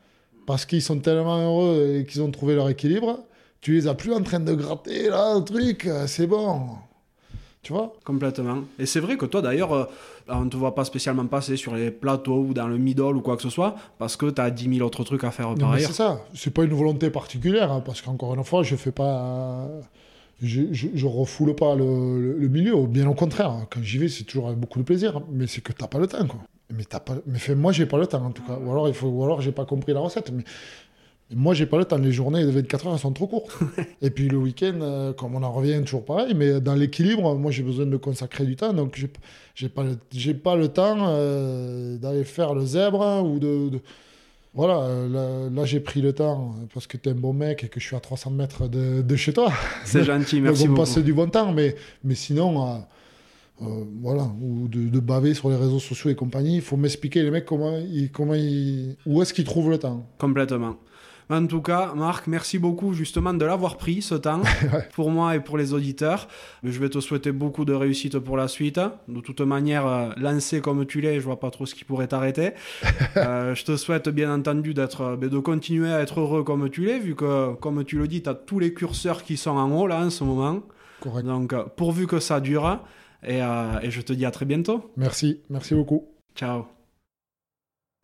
Parce qu'ils sont tellement heureux et qu'ils ont trouvé leur équilibre, tu les as plus en train de gratter, là, le truc, euh, c'est bon. Tu vois? Complètement. Et c'est vrai que toi, d'ailleurs, euh, on ne te voit pas spécialement passer sur les plateaux ou dans le middle ou quoi que ce soit, parce que tu as 10 000 autres trucs à faire Non, par mais ailleurs. c'est ça. C'est pas une volonté particulière, hein, parce qu'encore une fois, je fais pas. Je, je, je refoule pas le, le- le milieu. Bien au contraire, hein. quand j'y vais, c'est toujours avec beaucoup de plaisir. Mais c'est que t'as pas le temps, quoi. Mais t'as pas. Mais fait, moi, j'ai pas le temps, en tout cas. Ou alors, il faut. Ou alors, j'ai pas compris la recette. Mais moi, j'ai pas le temps. Les journées de 24 heures, elles sont trop courtes. Et puis le week-end, euh, comme on en revient toujours pareil. Mais dans l'équilibre, moi, j'ai besoin de consacrer du temps. Donc, j'ai j'ai pas le, j'ai pas le temps euh, d'aller faire le zèbre ou de- de voilà, euh, là, là, j'ai pris le temps parce que tu es un bon mec et que je suis à 300 mètres de, de chez toi. C'est gentil, Donc, merci on beaucoup. passe du bon temps, mais, mais sinon, euh, euh, voilà, ou de, de baver sur les réseaux sociaux et compagnie, il faut m'expliquer les mecs comment ils, comment ils, où est-ce qu'ils trouvent le temps. Complètement. En tout cas, Marc, merci beaucoup justement de l'avoir pris ce temps pour moi et pour les auditeurs. Je vais te souhaiter beaucoup de réussite pour la suite. De toute manière, euh, lancé comme tu l'es, je vois pas trop ce qui pourrait t'arrêter. Euh, je te souhaite bien entendu d'être, euh, de continuer à être heureux comme tu l'es, vu que, comme tu le dis, tu as tous les curseurs qui sont en haut là en ce moment. Correct. Donc, pourvu que ça dure. Et, euh, et je te dis à très bientôt. Merci, merci beaucoup. Ciao.